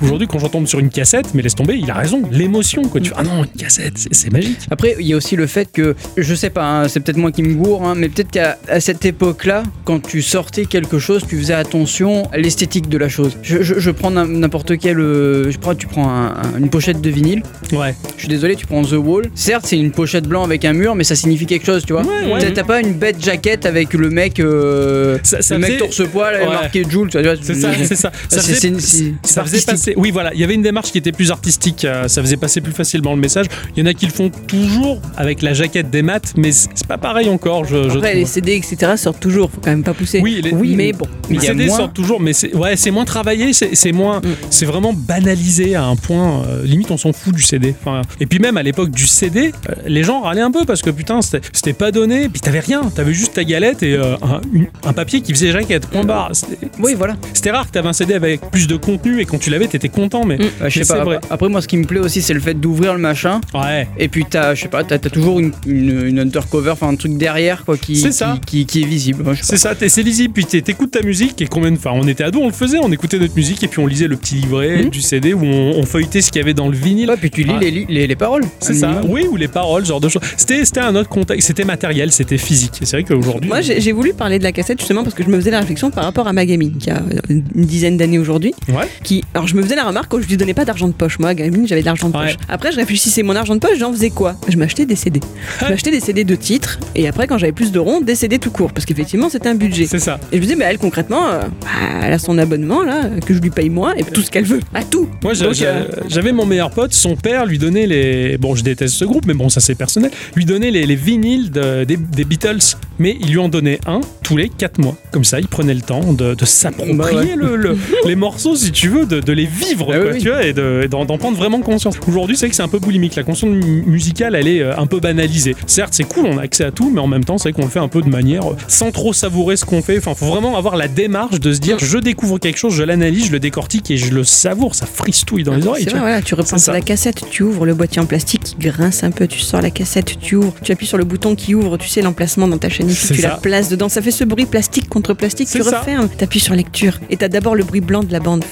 aujourd'hui, quand j'en tombe sur une cassette, mais laisse tomber, il a raison. L'émotion, quoi. Tu fais, ah non, une cassette, c'est, magique. Après, il y a aussi le fait que, je sais pas, hein, c'est peut-être moi qui me gourre, hein, mais peut-être qu'à cette époque-là, quand tu sortais quelque chose, tu faisais attention à l'esthétique de la chose. Je, je- je prends n'im- n'importe quel. euh, je prends, tu prends un- un- une pochette de vinyle. Ouais. Je suis désolé, tu prends The Wall. Certes, c'est une pochette blanc avec un mur, mais ça signifie quelque chose, tu vois. Ouais, ouais. T'as- pas une bête jaquette avec le mec, euh, Ça- ça le mec faisait- torse-poil Ouais. marqué Joule, tu vois. C'est ça, c'est ça. *laughs* Ça C'est- faisait, ça faisait passer. Oui, voilà, il y avait une démarche qui était plus artistique. euh, Ça faisait passer plus facilement le message. Il y en a qui le font toujours avec la jaquette des maths, mais c'est pas pareil encore. Je, je Après, trouve. les CD, etc. sortent toujours, faut quand même pas pousser. Oui, les- oui mais bon. Les CD moins- sortent toujours, mais c'est ouais, c'est moins travaillé, c'est moins, Mm. c'est vraiment banalisé à un point. euh, limite, on s'en fout du CD. Enfin, et puis même à l'époque du CD, euh, les gens râlaient un peu parce que putain, c'était pas donné. Puis t'avais rien, t'avais juste ta galette et euh, un, une- un papier qui faisait jaquette. Point barre. C'était- Oui, voilà. C'était rare que t'avais un CD avec plus de contenu et quand tu l'avais, t'étais content. Mais Mm. Ouais, je Mais sais c'est pas. vrai. Après, moi, ce qui me plaît aussi, c'est le fait d'ouvrir le machin. ouais. Et puis t'as, je sais pas, t'as, toujours une, une, une undercover, enfin un truc derrière quoi qui, C'est ça. qui, est visible. C'est ça, c'est lisible, puis t'é- t'écoutes ta musique et combien de fois On était ados, on le faisait, on écoutait notre musique et puis on lisait le petit livret Mhm. du CD où on, on feuilletait ce qu'il y avait dans le vinyle. Ouais, puis tu lis Ah. les, les, les paroles. C'est ça, minimum. oui, ou les paroles, genre de choses. C'était, c'était un autre contexte, c'était matériel, c'était physique. C'est vrai qu'aujourd'hui. Moi, j'ai voulu parler de la cassette justement parce que je me faisais la réflexion par rapport à ma gamine qui a une dizaine d'années aujourd'hui. Ouais. Qui, alors, je me faisais la remarque quand je lui donnais pas d'argent de poche. Moi, gamine, j'avais de l'argent de Ouais. poche. Après, je réfléchissais mon argent de poche, j'en faisais quoi? Je m'achetais des CD. Je m'achetais des CD de titres et après, quand j'avais plus de ronds, des CD tout court parce qu'effectivement, c'était un budget. C'est ça. Et je me disais, bah, elle concrètement, euh, bah, elle a son abonnement là, que je lui paye moi et tout ce qu'elle veut. À tout. Moi, euh, j'avais mon meilleur pote, son père lui donnait les. Bon, je déteste ce groupe, mais bon, ça c'est personnel. Lui donnait les, les vinyles de- des, des Beatles, mais il lui en donnait un tous les 4 mois. Comme ça, il prenait le temps de, de s'approprier Bah ouais. le- le- *laughs* les morceaux, si tu veux, de, de les vivre, Ah quoi, oui, tu vois, et de- et d'en prendre vraiment conscience. Aujourd'hui, c'est vrai que c'est un peu boulimique. La conscience mu- musicale, elle est euh, un peu banalisée. Certes, c'est cool, on a accès à tout, mais en même temps, c'est vrai qu'on le fait un peu de manière euh, sans trop savourer ce qu'on fait. Enfin, faut vraiment avoir la démarche de se dire, je découvre quelque chose, je l'analyse, je le décortique et je le savoure. Ça fristouille dans les oreilles. Tu voilà, tu reprends C'est ça. la cassette, tu ouvres le boîtier en plastique qui grince un peu, tu sors la cassette, tu ouvres, tu appuies sur le bouton qui ouvre, tu sais l'emplacement dans ta chaîne ici, tu ça. la places dedans, ça fait ce bruit plastique contre plastique, tu refermes, t'appuies sur lecture et t'as d'abord le bruit blanc de la bande.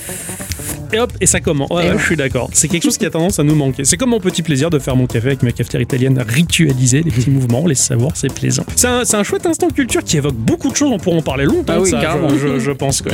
Et hop, et ça commence. Ouais, Et ouais, ouais. je suis d'accord. C'est quelque chose qui a tendance à nous manquer. C'est comme mon petit plaisir de faire mon café avec ma cafetière italienne, ritualiser les petits mouvements, les savoirs, c'est plaisant. C'est un, c'est un chouette instant culture qui évoque beaucoup de choses. On pourra en parler longtemps. Ah de oui, ça, carrément. je, je- je pense. Quoi.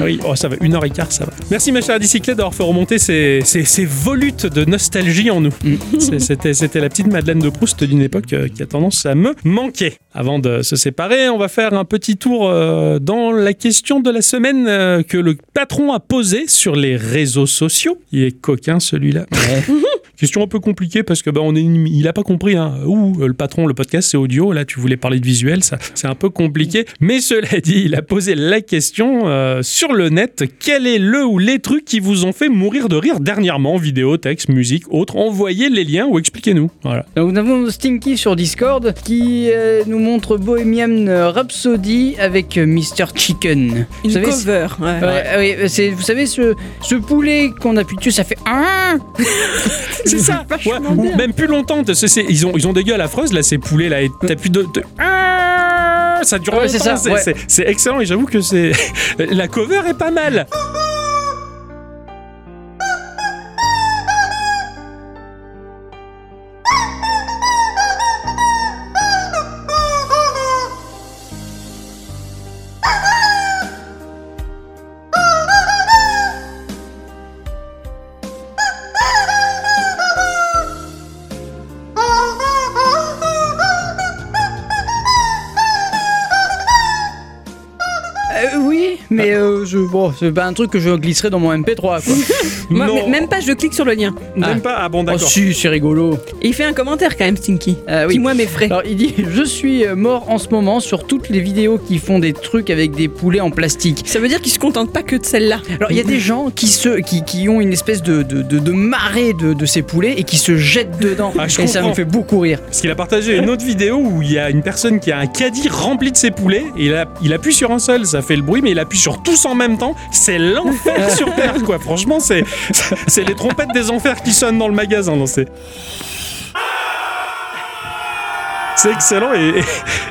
Ah oui, oh, ça va, une heure et quart, ça va. Merci ma chère bicyclette d'avoir fait remonter ces, ces, ces volutes de nostalgie en nous. *laughs* C'était, c'était la petite Madeleine de Proust d'une époque euh, qui a tendance à me manquer. Avant de se séparer, on va faire un petit tour euh, dans la question de la semaine euh, que le patron a posée sur les réseaux sociaux. Il est coquin celui-là. *laughs* Question un peu compliquée parce que bah, on est, il a pas compris. Hein. Ouh, le patron, le podcast c'est audio. Là, tu voulais parler de visuel, ça, c'est un peu compliqué. Mais cela dit, il a posé la question euh, sur le net. Quel est le ou les trucs qui vous ont fait mourir de rire dernièrement? Vidéo, texte, musique, autres. Envoyez les liens ou expliquez-nous. Voilà. Donc, nous avons Stinky sur Discord qui euh, nous montre Bohemian Rhapsody avec euh, Mr. Chicken. Une Vous savez, cover. ouais. Ouais, oui, c'est, vous savez, ce, ce poulet qu'on appuie dessus, ça fait Ah *laughs* C'est ça. Ouais, ou même plus longtemps. ils, ont, ils ont des gueules affreuses là, ces poulets là. Et t'appuies de. de- Ah ça dure Ouais, longtemps. ouais. c'est excellent et j'avoue que c'est *laughs* la cover est pas mal. Bon, c'est pas un truc que je glisserai dans mon MP3 quoi. *laughs* Moi, Non. m- même pas, je clique sur le lien. Même Ah. pas. Ah bon oh d'accord. si, c'est rigolo. Et il fait un commentaire quand même, Stinky. Ah oui. Qui, moi, m'effraie. Alors il dit Je suis euh, mort en ce moment sur toutes les vidéos qui font des trucs avec des poulets en plastique. Ça veut dire qu'il se contente pas que de celle-là. Alors il y a des gens qui, se, qui, qui ont une espèce de, de, de, de marée de, de ces poulets et qui se jettent dedans. Ah, je et ça comprends. me fait beaucoup rire. Parce qu'il a partagé une autre vidéo où il y a une personne qui a un caddie rempli de ses poulets et il, a- il appuie sur un seul, ça fait le bruit, mais il appuie sur tous en même C'est l'enfer *laughs* sur Terre, quoi. Franchement, c'est c'est les trompettes des enfers qui sonnent dans le magasin. non, C'est c'est excellent et, et-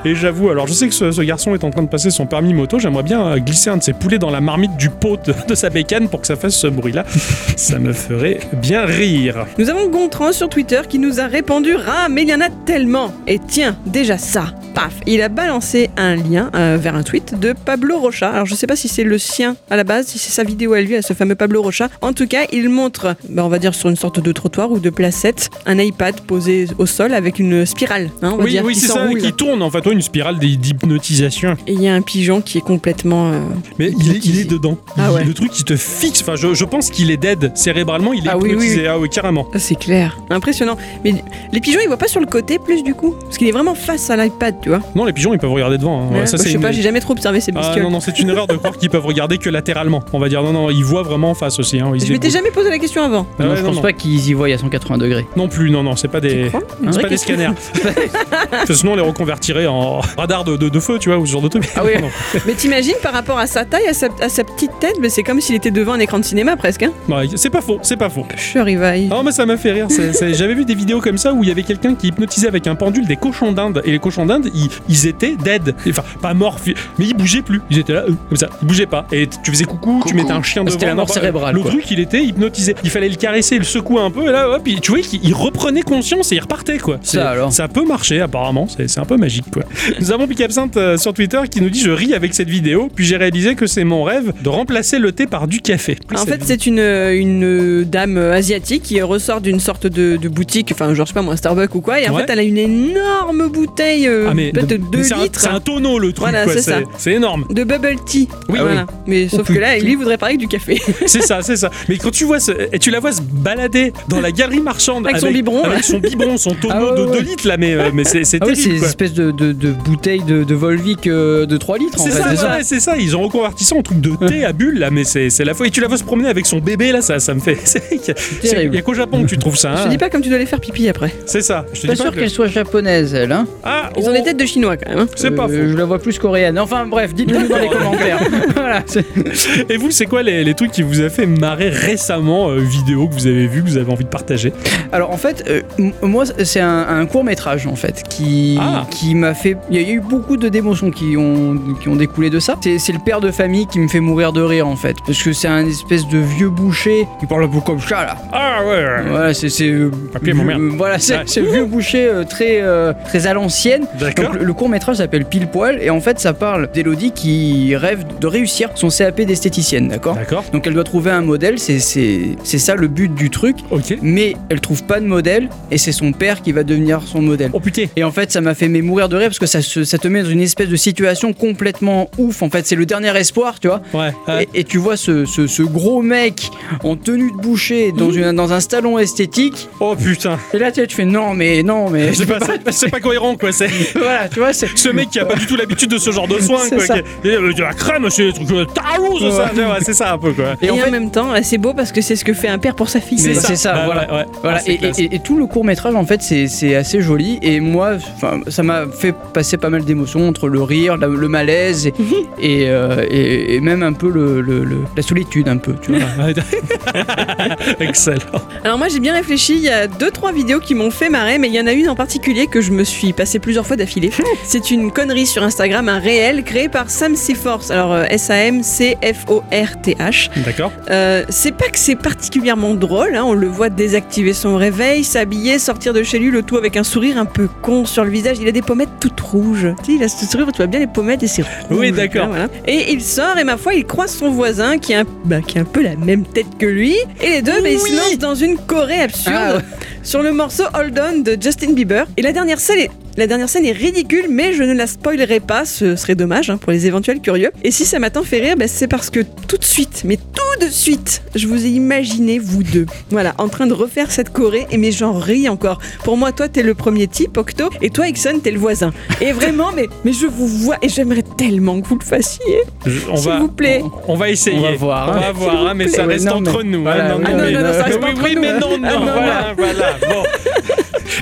et j'avoue, alors je sais que ce, ce garçon est en train de passer son permis moto, j'aimerais bien euh, glisser un de ses poulets dans la marmite du pot de, de sa bécane pour que ça fasse ce bruit-là. *laughs* Ça me ferait bien rire. Nous avons Gontran sur Twitter qui nous a répondu Ah, mais il y en a tellement Et tiens, déjà ça Paf Il a balancé un lien euh, vers un tweet de Pablo Rocha. Alors je sais pas si c'est le sien à la base, si c'est sa vidéo à lui, à ce fameux Pablo Rocha. En tout cas, il montre, bah, on va dire sur une sorte de trottoir ou de placette, un iPad posé au sol avec une spirale, hein, on va Oui, oui, c'est ça, qui tourne en fait, une spirale d'hy- d'hypnotisation. Et il y a un pigeon qui est complètement... euh, Mais il est, il est dedans. Ah Il- ouais. Le truc qui te fixe. Enfin, je, je pense qu'il est dead cérébralement. Il est Ah oui, hypnotisé. oui, Ah oui, carrément. Ah, c'est clair, impressionnant. Mais les pigeons, ils voient pas sur le côté plus du coup? Parce qu'il est vraiment face à l'iPad, tu vois. Non, les pigeons, ils peuvent regarder devant. hein. Ouais, Ça, bah, je sais une- pas, j'ai jamais trop observé ces Ah bestioles. non, non, c'est une erreur de croire qu'ils peuvent regarder que latéralement. On va dire non, non, ils voient vraiment en face aussi. Hein. Ils je m'étais jamais posé la question avant. Ah non, ouais, je pense non. pas qu'ils y voient à 180 degrés. Non plus, non, non, c'est pas des. pas des scanners. *laughs* Parce que sinon, on les reconvertirait en radar de, de- de feu, tu vois, ou ce genre de truc. Ah oui. Mais t'imagines par rapport à sa taille, à sa, à sa petite tête, mais c'est comme s'il était devant un écran de cinéma presque. Hein Ouais, c'est pas faux, c'est pas faux. Sure, il va. il- Non, mais ça m'a fait rire. J'avais vu des vidéos comme ça où il y avait quelqu'un qui hypnotisait avec un pendule des cochons d'Inde. Et les cochons d'Inde, ils, ils étaient dead. Enfin, pas morts, mais ils bougeaient plus. Ils étaient là, euh, comme ça. Ils bougeaient pas. Et tu faisais coucou, tu mettais un chien Ah, devant. c'était la mort cérébrale, Le truc, il était hypnotisé. Il fallait le caresser, le secouer un peu. Et là, hop, tu vois qu'il il reprenait conscience et il repartait, quoi. Ça, alors. Ça peut marcher, apparemment. C'est un peu magique, quoi. *laughs* Nous avons Pic Absinthe euh, sur Twitter qui nous dit Je ris avec cette vidéo. Puis j'ai réalisé que c'est mon rêve de remplacer le thé par du café. En fait, c'est une, une dame asiatique qui ressort d'une sorte de, de boutique, enfin, genre, je sais pas moi, Starbucks ou quoi, et en Ouais. fait, elle a une énorme bouteille, euh, Ah, peut-être de mais 2 c'est un- litres. C'est un tonneau, le truc, Voilà, quoi. c'est énorme. De bubble tea. Oui, voilà. Mais sauf que là, lui voudrait parler du café. *laughs* C'est ça, c'est ça. Mais quand tu vois ce, et tu la vois se balader dans la galerie marchande Avec son biberon, avec son biberon, son tonneau Ah ouais, de 2 ouais. litres là, mais, euh, mais c'est c'est Ah oui, terrible. de, de, de bouteilles de, de Volvic euh, de 3 litres C'est ça, c'est ouais, c'est ça. Ils ont reconverti ça en truc de thé à bulles là, mais c'est la fois. Et tu la vois se promener avec son bébé là, ça, ça me fait. *laughs* c'est- Il y a qu'au Japon que tu trouves ça. Je hein. te dis pas comme tu dois les faire pipi après. C'est ça. Je te Pas pas sûr que- qu'elle soit japonaise, elle. Hein Ah, Ils ont oh, des têtes de chinois quand même. hein. C'est pas Euh, faux. Je la vois plus coréenne. Enfin bref, dites-le dans les *laughs* commentaires. *laughs* voilà. Et vous, c'est quoi les, les trucs qui vous a fait marrer récemment, euh, vidéo que vous avez vu, que vous avez envie de partager? Alors en fait, euh, moi c'est un, court métrage en fait qui, Ah. qui m'a fait. Il y a eu beaucoup de d'émotions qui ont, qui ont découlé de ça. C'est c'est le père de famille qui me fait mourir de rire en fait. Parce que c'est un espèce de vieux boucher qui parle un peu comme ça là. Ah ouais. Voilà, c'est. c'est, euh, Papier, mon merde. Voilà, c'est Ouais. c'est le vieux boucher euh, très, euh, très à l'ancienne. D'accord. Donc, le, court métrage s'appelle Pile Poil et en fait ça parle d'Elodie qui rêve de réussir son CAP d'esthéticienne, d'accord? D'accord. Donc elle doit trouver un modèle, c'est c'est- c'est ça le but du truc, Ok. mais elle trouve pas de modèle et c'est son père qui va devenir son modèle. Oh putain. Et en fait, ça m'a fait mais mourir de rire parce que ça, se- ça te met dans une espèce de situation complètement ouf. En fait, c'est le dernier espoir, tu vois. Ouais. ouais. Et, et tu vois ce, ce- ce gros mec en tenue de boucher dans, une, dans un salon esthétique. Oh putain. Et là, tu, fais non, mais non, mais. C'est pas, cohérent quoi. C'est *laughs* voilà, tu vois, ce mec qui a pas du tout l'habitude de ce genre de soins quoi. ça. qui- et, euh, de la crème, c'est des trucs euh, tarous, ça. Ouais. vois, C'est ça un peu quoi. Et, en en, fait- même temps, c'est beau parce que c'est ce que fait un père pour sa fille. C'est ça, voilà. ouais, ouais. Voilà, Ah, c'est et, et- et tout le court métrage en fait c'est c'est assez joli et moi ça m'a fait passer pas mal d'émotions entre le rire, la- le malaise et, *laughs* et, euh, et- et même un peu le, le- le- la solitude un peu tu vois. *laughs* *laughs* Excellent. Alors moi j'ai bien réfléchi, il y a deux trois vidéos qui m'ont fait marrer, mais il y en a une en particulier que je me suis passé plusieurs fois d'affilée. C'est une connerie sur Instagram, un réel créé par Sam Seaforth. Alors euh, S-A-M-C-F-O-R-T-H. D'accord. Euh, c'est pas que c'est particulièrement drôle, hein, on le voit désactiver son réveil, s'habiller, sortir de chez lui, le tout avec un sourire un peu con sur le visage. Il a des pommettes toutes rouges. Tu sais, il a ce sourire où tu vois bien les pommettes et c'est rouge. Oui, d'accord. Voilà. Et il sort et ma foi, il croise son voisin qui a, un, bah, qui a un peu la même tête que lui. Et les deux, bah, ils se lancent dans une choré absurde Ah ouais. sur le morceau Hold On de Justin Bieber. Et la dernière scène est la dernière scène est ridicule, mais je ne la spoilerai pas, ce serait dommage hein, pour les éventuels curieux. Et si ça m'a tant fait rire, bah, c'est parce que tout de suite, mais tout de suite, je vous ai imaginé vous deux, voilà, en train de refaire cette choré, et mais j'en ris encore. Pour moi, toi, t'es le premier type, Octo, et toi, Ixon, t'es le voisin. Et vraiment, mais, mais je vous vois, et j'aimerais tellement que vous le fassiez. Je- on S'il va, vous plaît. On va essayer. On va voir, On hein. va voir, hein, mais ça reste non, entre mais- nous. voilà, hein, oui, Ah non, oui, non, non, ça reste oui, entre oui, nous. mais non, non, Ah, non, voilà, voilà. Bon.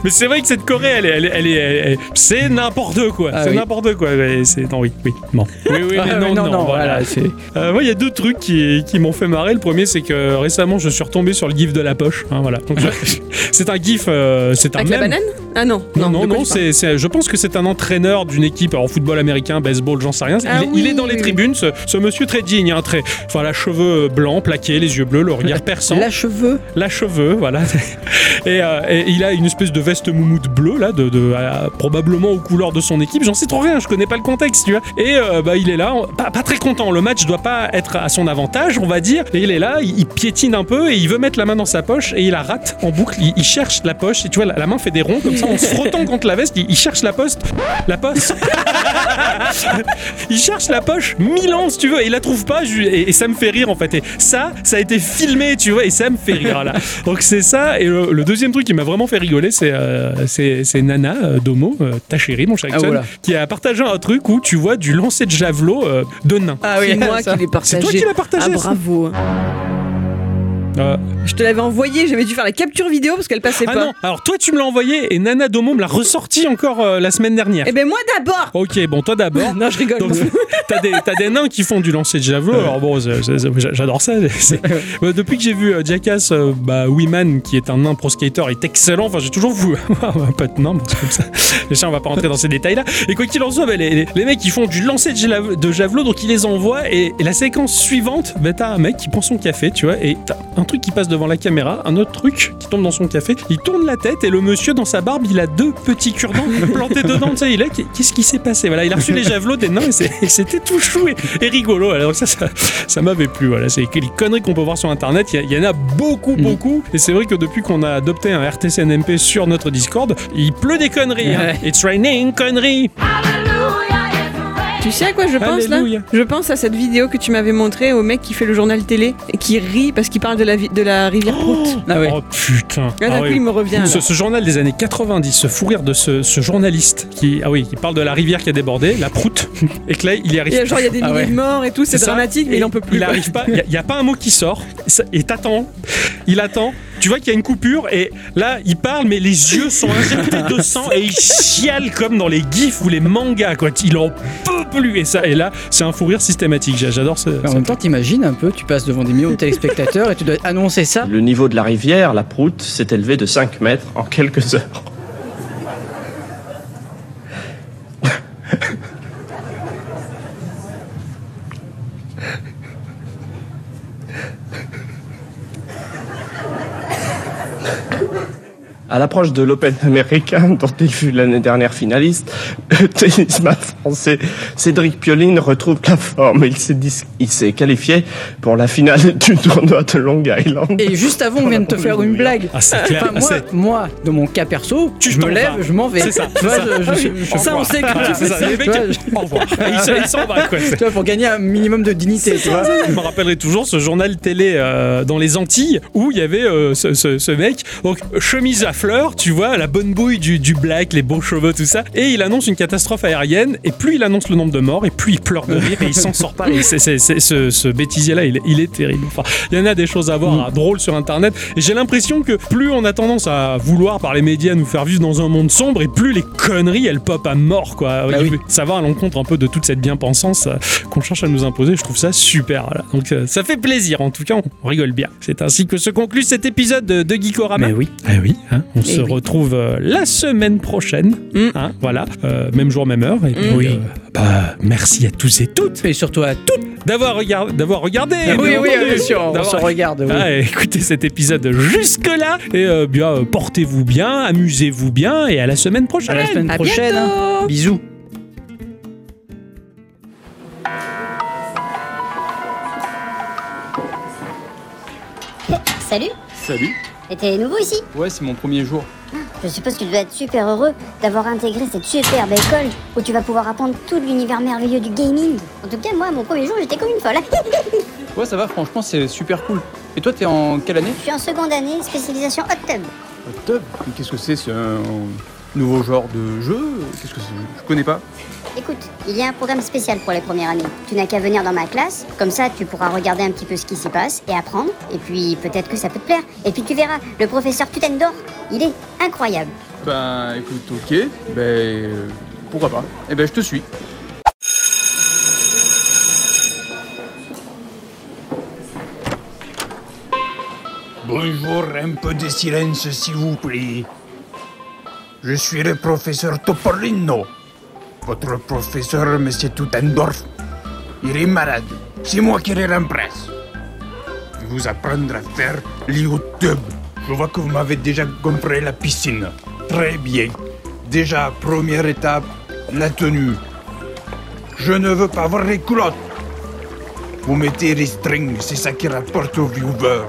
Mais c'est vrai que cette Corée, elle est, elle est, elle est- elle est- c'est n'importe quoi. Ah c'est oui. n'importe quoi. C'est non, oui, oui, non. *laughs* Oui, oui, mais Ah, non, mais non, voilà. voilà, c'est. Euh, moi, il y a deux trucs qui, qui m'ont fait marrer. Le premier, c'est que récemment, je suis retombé sur le gif de la poche. hein, voilà. Donc, *laughs* c'est un gif, euh, c'est un Avec la banane? Ah non, Non, non, non, c'est, c'est- je pense que c'est un entraîneur d'une équipe, alors football américain, baseball, j'en sais rien. Ah il, oui, est dans les tribunes, ce, ce monsieur très digne, hein, très, enfin, la cheveux blancs, plaqués, les yeux bleus, le regard *laughs* perçant, La cheveux. la cheveux, voilà. *laughs* et, euh, et il a une espèce de veste moumoute bleue, là, de, de- euh, probablement aux couleurs de son équipe. J'en sais trop rien, je connais pas le contexte, tu vois. Et euh, bah, il est là, pas, pas très content. Le match doit pas être à son avantage, on va dire. Et il est là, il, il piétine un peu et il veut mettre la main dans sa poche et il la rate en boucle. Il, il cherche la poche et tu vois, la, la main fait des ronds comme ça en se frottant contre la veste. Il, il cherche la poste. La poste. *laughs* il cherche la poche mille ans, si tu veux, et il la trouve pas. je- et, et ça me fait rire en fait. Et ça, ça a été filmé, tu vois, et ça me fait rire là. Donc c'est ça. Et le, le deuxième truc qui m'a vraiment fait rigoler, c'est euh, c'est Nana euh, Domo, euh, ta chérie, mon cher Ah, voilà. qui a partagé un truc où tu vois du lancer de javelot euh, de nain. Ah C'est moi ça. qui l'ai partagé. C'est toi qui l'as partagé. Ah ça bravo. Euh, Je te l'avais envoyé, j'avais dû faire la capture vidéo parce qu'elle passait ah pas. non, alors toi tu me l'as envoyé et Nana Domo me l'a ressorti encore euh, la semaine dernière. Eh ben moi d'abord Ok, bon toi d'abord. *laughs* Non, je rigole. Donc, t'as des, t'as des nains qui font du lancer de javelot. Alors bon, c'est- c'est- c'est- j'adore ça. c'est- *laughs* Bah, depuis que j'ai vu euh, Jackass, euh, bah, Wiman, qui est un nain pro skater, est excellent. Enfin, j'ai toujours vu *laughs* un pote nain, bon, c'est comme ça. Déjà, on va pas rentrer dans ces détails-là. Et quoi qu'il en soit, bah, les, les- les mecs, ils font du lancer de, javelot, donc ils les envoient. Et, et la séquence suivante, bah, t'as un mec qui prend son café, tu vois, et t'as un truc qui passe devant la caméra, un autre truc qui tombe dans son café. Il tourne la tête et le monsieur, dans sa barbe, il a deux petits cure-dents *laughs* plantés dedans. Tu sais, il est, qu'est-ce qui s'est passé? Voilà, il a reçu les javelots des nains et c'était tout chou et, et rigolo. Alors ça, ça, ça m'avait plu. Voilà, c'est les conneries qu'on peut voir sur Internet. Il y en a beaucoup, Mm. beaucoup. Et c'est vrai que depuis qu'on a adopté un RTCNMP sur notre Discord, il pleut des conneries. hein. It's raining conneries. Tu sais à quoi je pense Alléluia. là Je pense à cette vidéo que tu m'avais montrée au mec qui fait le journal télé et qui rit parce qu'il parle de la, de la rivière Prout. Ah ouais. Oh putain. Là, d'un Ah coup, oui. il me revient. Ce, là. ce journal des années 90, ce fou rire de ce, ce journaliste qui, ah oui, qui parle de la rivière qui a débordé, la proute, *laughs* et que là, il y arrive. Et genre, il y a des Ah milliers ouais. de morts et tout, c'est dramatique, mais il en peut plus. Il pas, il n'y a, pas un mot qui sort, et t'attends, il attend, tu vois qu'il y a une coupure, et là, il parle, mais les yeux sont injectés de sang, et il chiale comme dans les gifs ou les mangas, quoi. Il en peut plus, et ça, et là, c'est un fou rire systématique. J'a- J'adore ce. En même temps, t'imagines un peu, tu passes devant des millions de téléspectateurs et tu dois annoncer ça. Le niveau de la rivière, la Proute, s'est élevé de 5 mètres en quelques heures. À l'approche de l'Open américain, *laughs* dont il fut l'année dernière finaliste, le *laughs* tennisman français Cédric Pioline retrouve la forme. Il s'est dis- il s'est qualifié pour la finale *laughs* du tournoi de Long Island. Et juste avant, on vient de te faire une blague. Ah, c'est clair. Enfin, moi, c'est- moi, de mon cas perso, Tu je me lève, je m'en vais. C'est ça, Tu vois, c'est ça. je- je- je- ça, on sait que Voilà, tu c'est fais ça. ça. Les Tu mecs, vois, au revoir. Il s'en- il s'en va, quoi. Tu vois, pour gagner un minimum de dignité, tu vois. Je me rappellerai toujours ce journal télé euh, dans les Antilles où il y avait euh, ce, ce- ce mec, donc chemise à fleurs, tu vois, la bonne bouille du, du black, les beaux cheveux, tout ça, et il annonce une catastrophe aérienne, et plus il annonce le nombre de morts, et plus il pleure de *laughs* rire, et il s'en sort pas. Et ce, ce bêtisier-là, il, est- il est terrible. Enfin, il y en a des choses à voir, à drôles sur Internet, et j'ai l'impression que plus on a tendance à vouloir par les médias nous faire vivre dans un monde sombre, et plus les conneries, elles pop à mort, quoi. Bah oui. Ça va à l'encontre un peu de toute cette bien-pensance euh, qu'on cherche à nous imposer. Je trouve ça super. voilà. Donc euh, ça fait plaisir. En tout cas, on rigole bien. C'est ainsi que se conclut cet épisode de, Geekorama. Mais oui. Eh oui. hein, on Eh se oui. retrouve euh, la semaine prochaine. Mm. hein, voilà. Euh, même jour, même heure. Et puis, Mm. euh, bah, merci à tous et toutes Et surtout à toutes. d'avoir regardé. D'avoir regardé. oui, oui, entendu. bien sûr, on D'avoir- se regarde. oui. Ah, écoutez cet épisode jusque-là. Et euh, bien, euh, portez-vous bien, amusez-vous bien. Et à la semaine prochaine. À la semaine À prochaine. hein. Bisous. Salut Salut. Et t'es nouveau ici Ouais, c'est mon premier jour. Je suppose que tu dois être super heureux d'avoir intégré cette superbe école où tu vas pouvoir apprendre tout l'univers merveilleux du gaming. En tout cas, moi, mon premier jour, j'étais comme une folle. *laughs* Ouais, ça va, franchement, c'est super cool. Et toi, t'es en quelle année Je suis en seconde année, spécialisation hot tub. Hot Tub. Mais Qu'est-ce que c'est C'est un nouveau genre de jeu Qu'est-ce que c'est? Je connais pas. Écoute, il y a un programme spécial pour les premières années. Tu n'as qu'à venir dans ma classe, comme ça tu pourras regarder un petit peu ce qui s'y passe et apprendre, et puis peut-être que ça peut te plaire. Et puis tu verras, le professeur Tutendorf, il est incroyable. Ben, écoute, ok. Ben, euh, pourquoi pas Eh ben, je te suis. Bonjour, un peu de silence s'il vous plaît. Je suis le professeur Topolino. Votre professeur, monsieur Tutendorf, il est malade. C'est moi qui le remplace. Je vous apprendre à faire l'IOTube. Je vois que vous m'avez déjà compris la piscine. Très bien. Déjà, première étape, la tenue. Je ne veux pas voir les culottes. Vous mettez les strings, c'est ça qui rapporte aux viewers.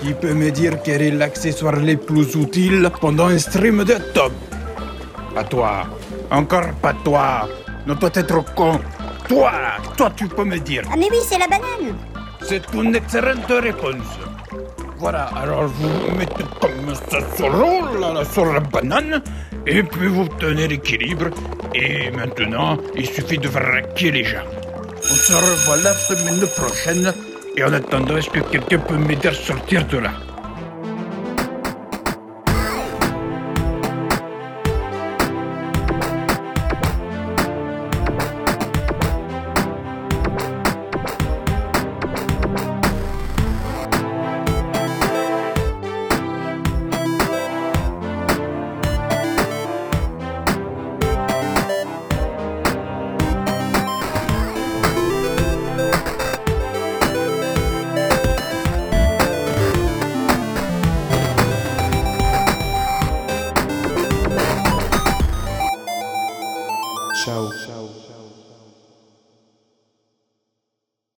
Qui peut me dire quel est l'accessoire le plus utile pendant un stream de top Pas toi. Encore pas toi. Toi t'es trop con. Toi, toi tu peux me dire. Ah mais oui, c'est la banane C'est une excellente réponse. Voilà, alors vous mettez comme ça sur l'eau, sur la banane, et puis vous tenez l'équilibre, et maintenant, il suffit de vraquer les gens. On se revoit la semaine prochaine, et en attendant, est-ce que quelqu'un peut m'aider à sortir de là?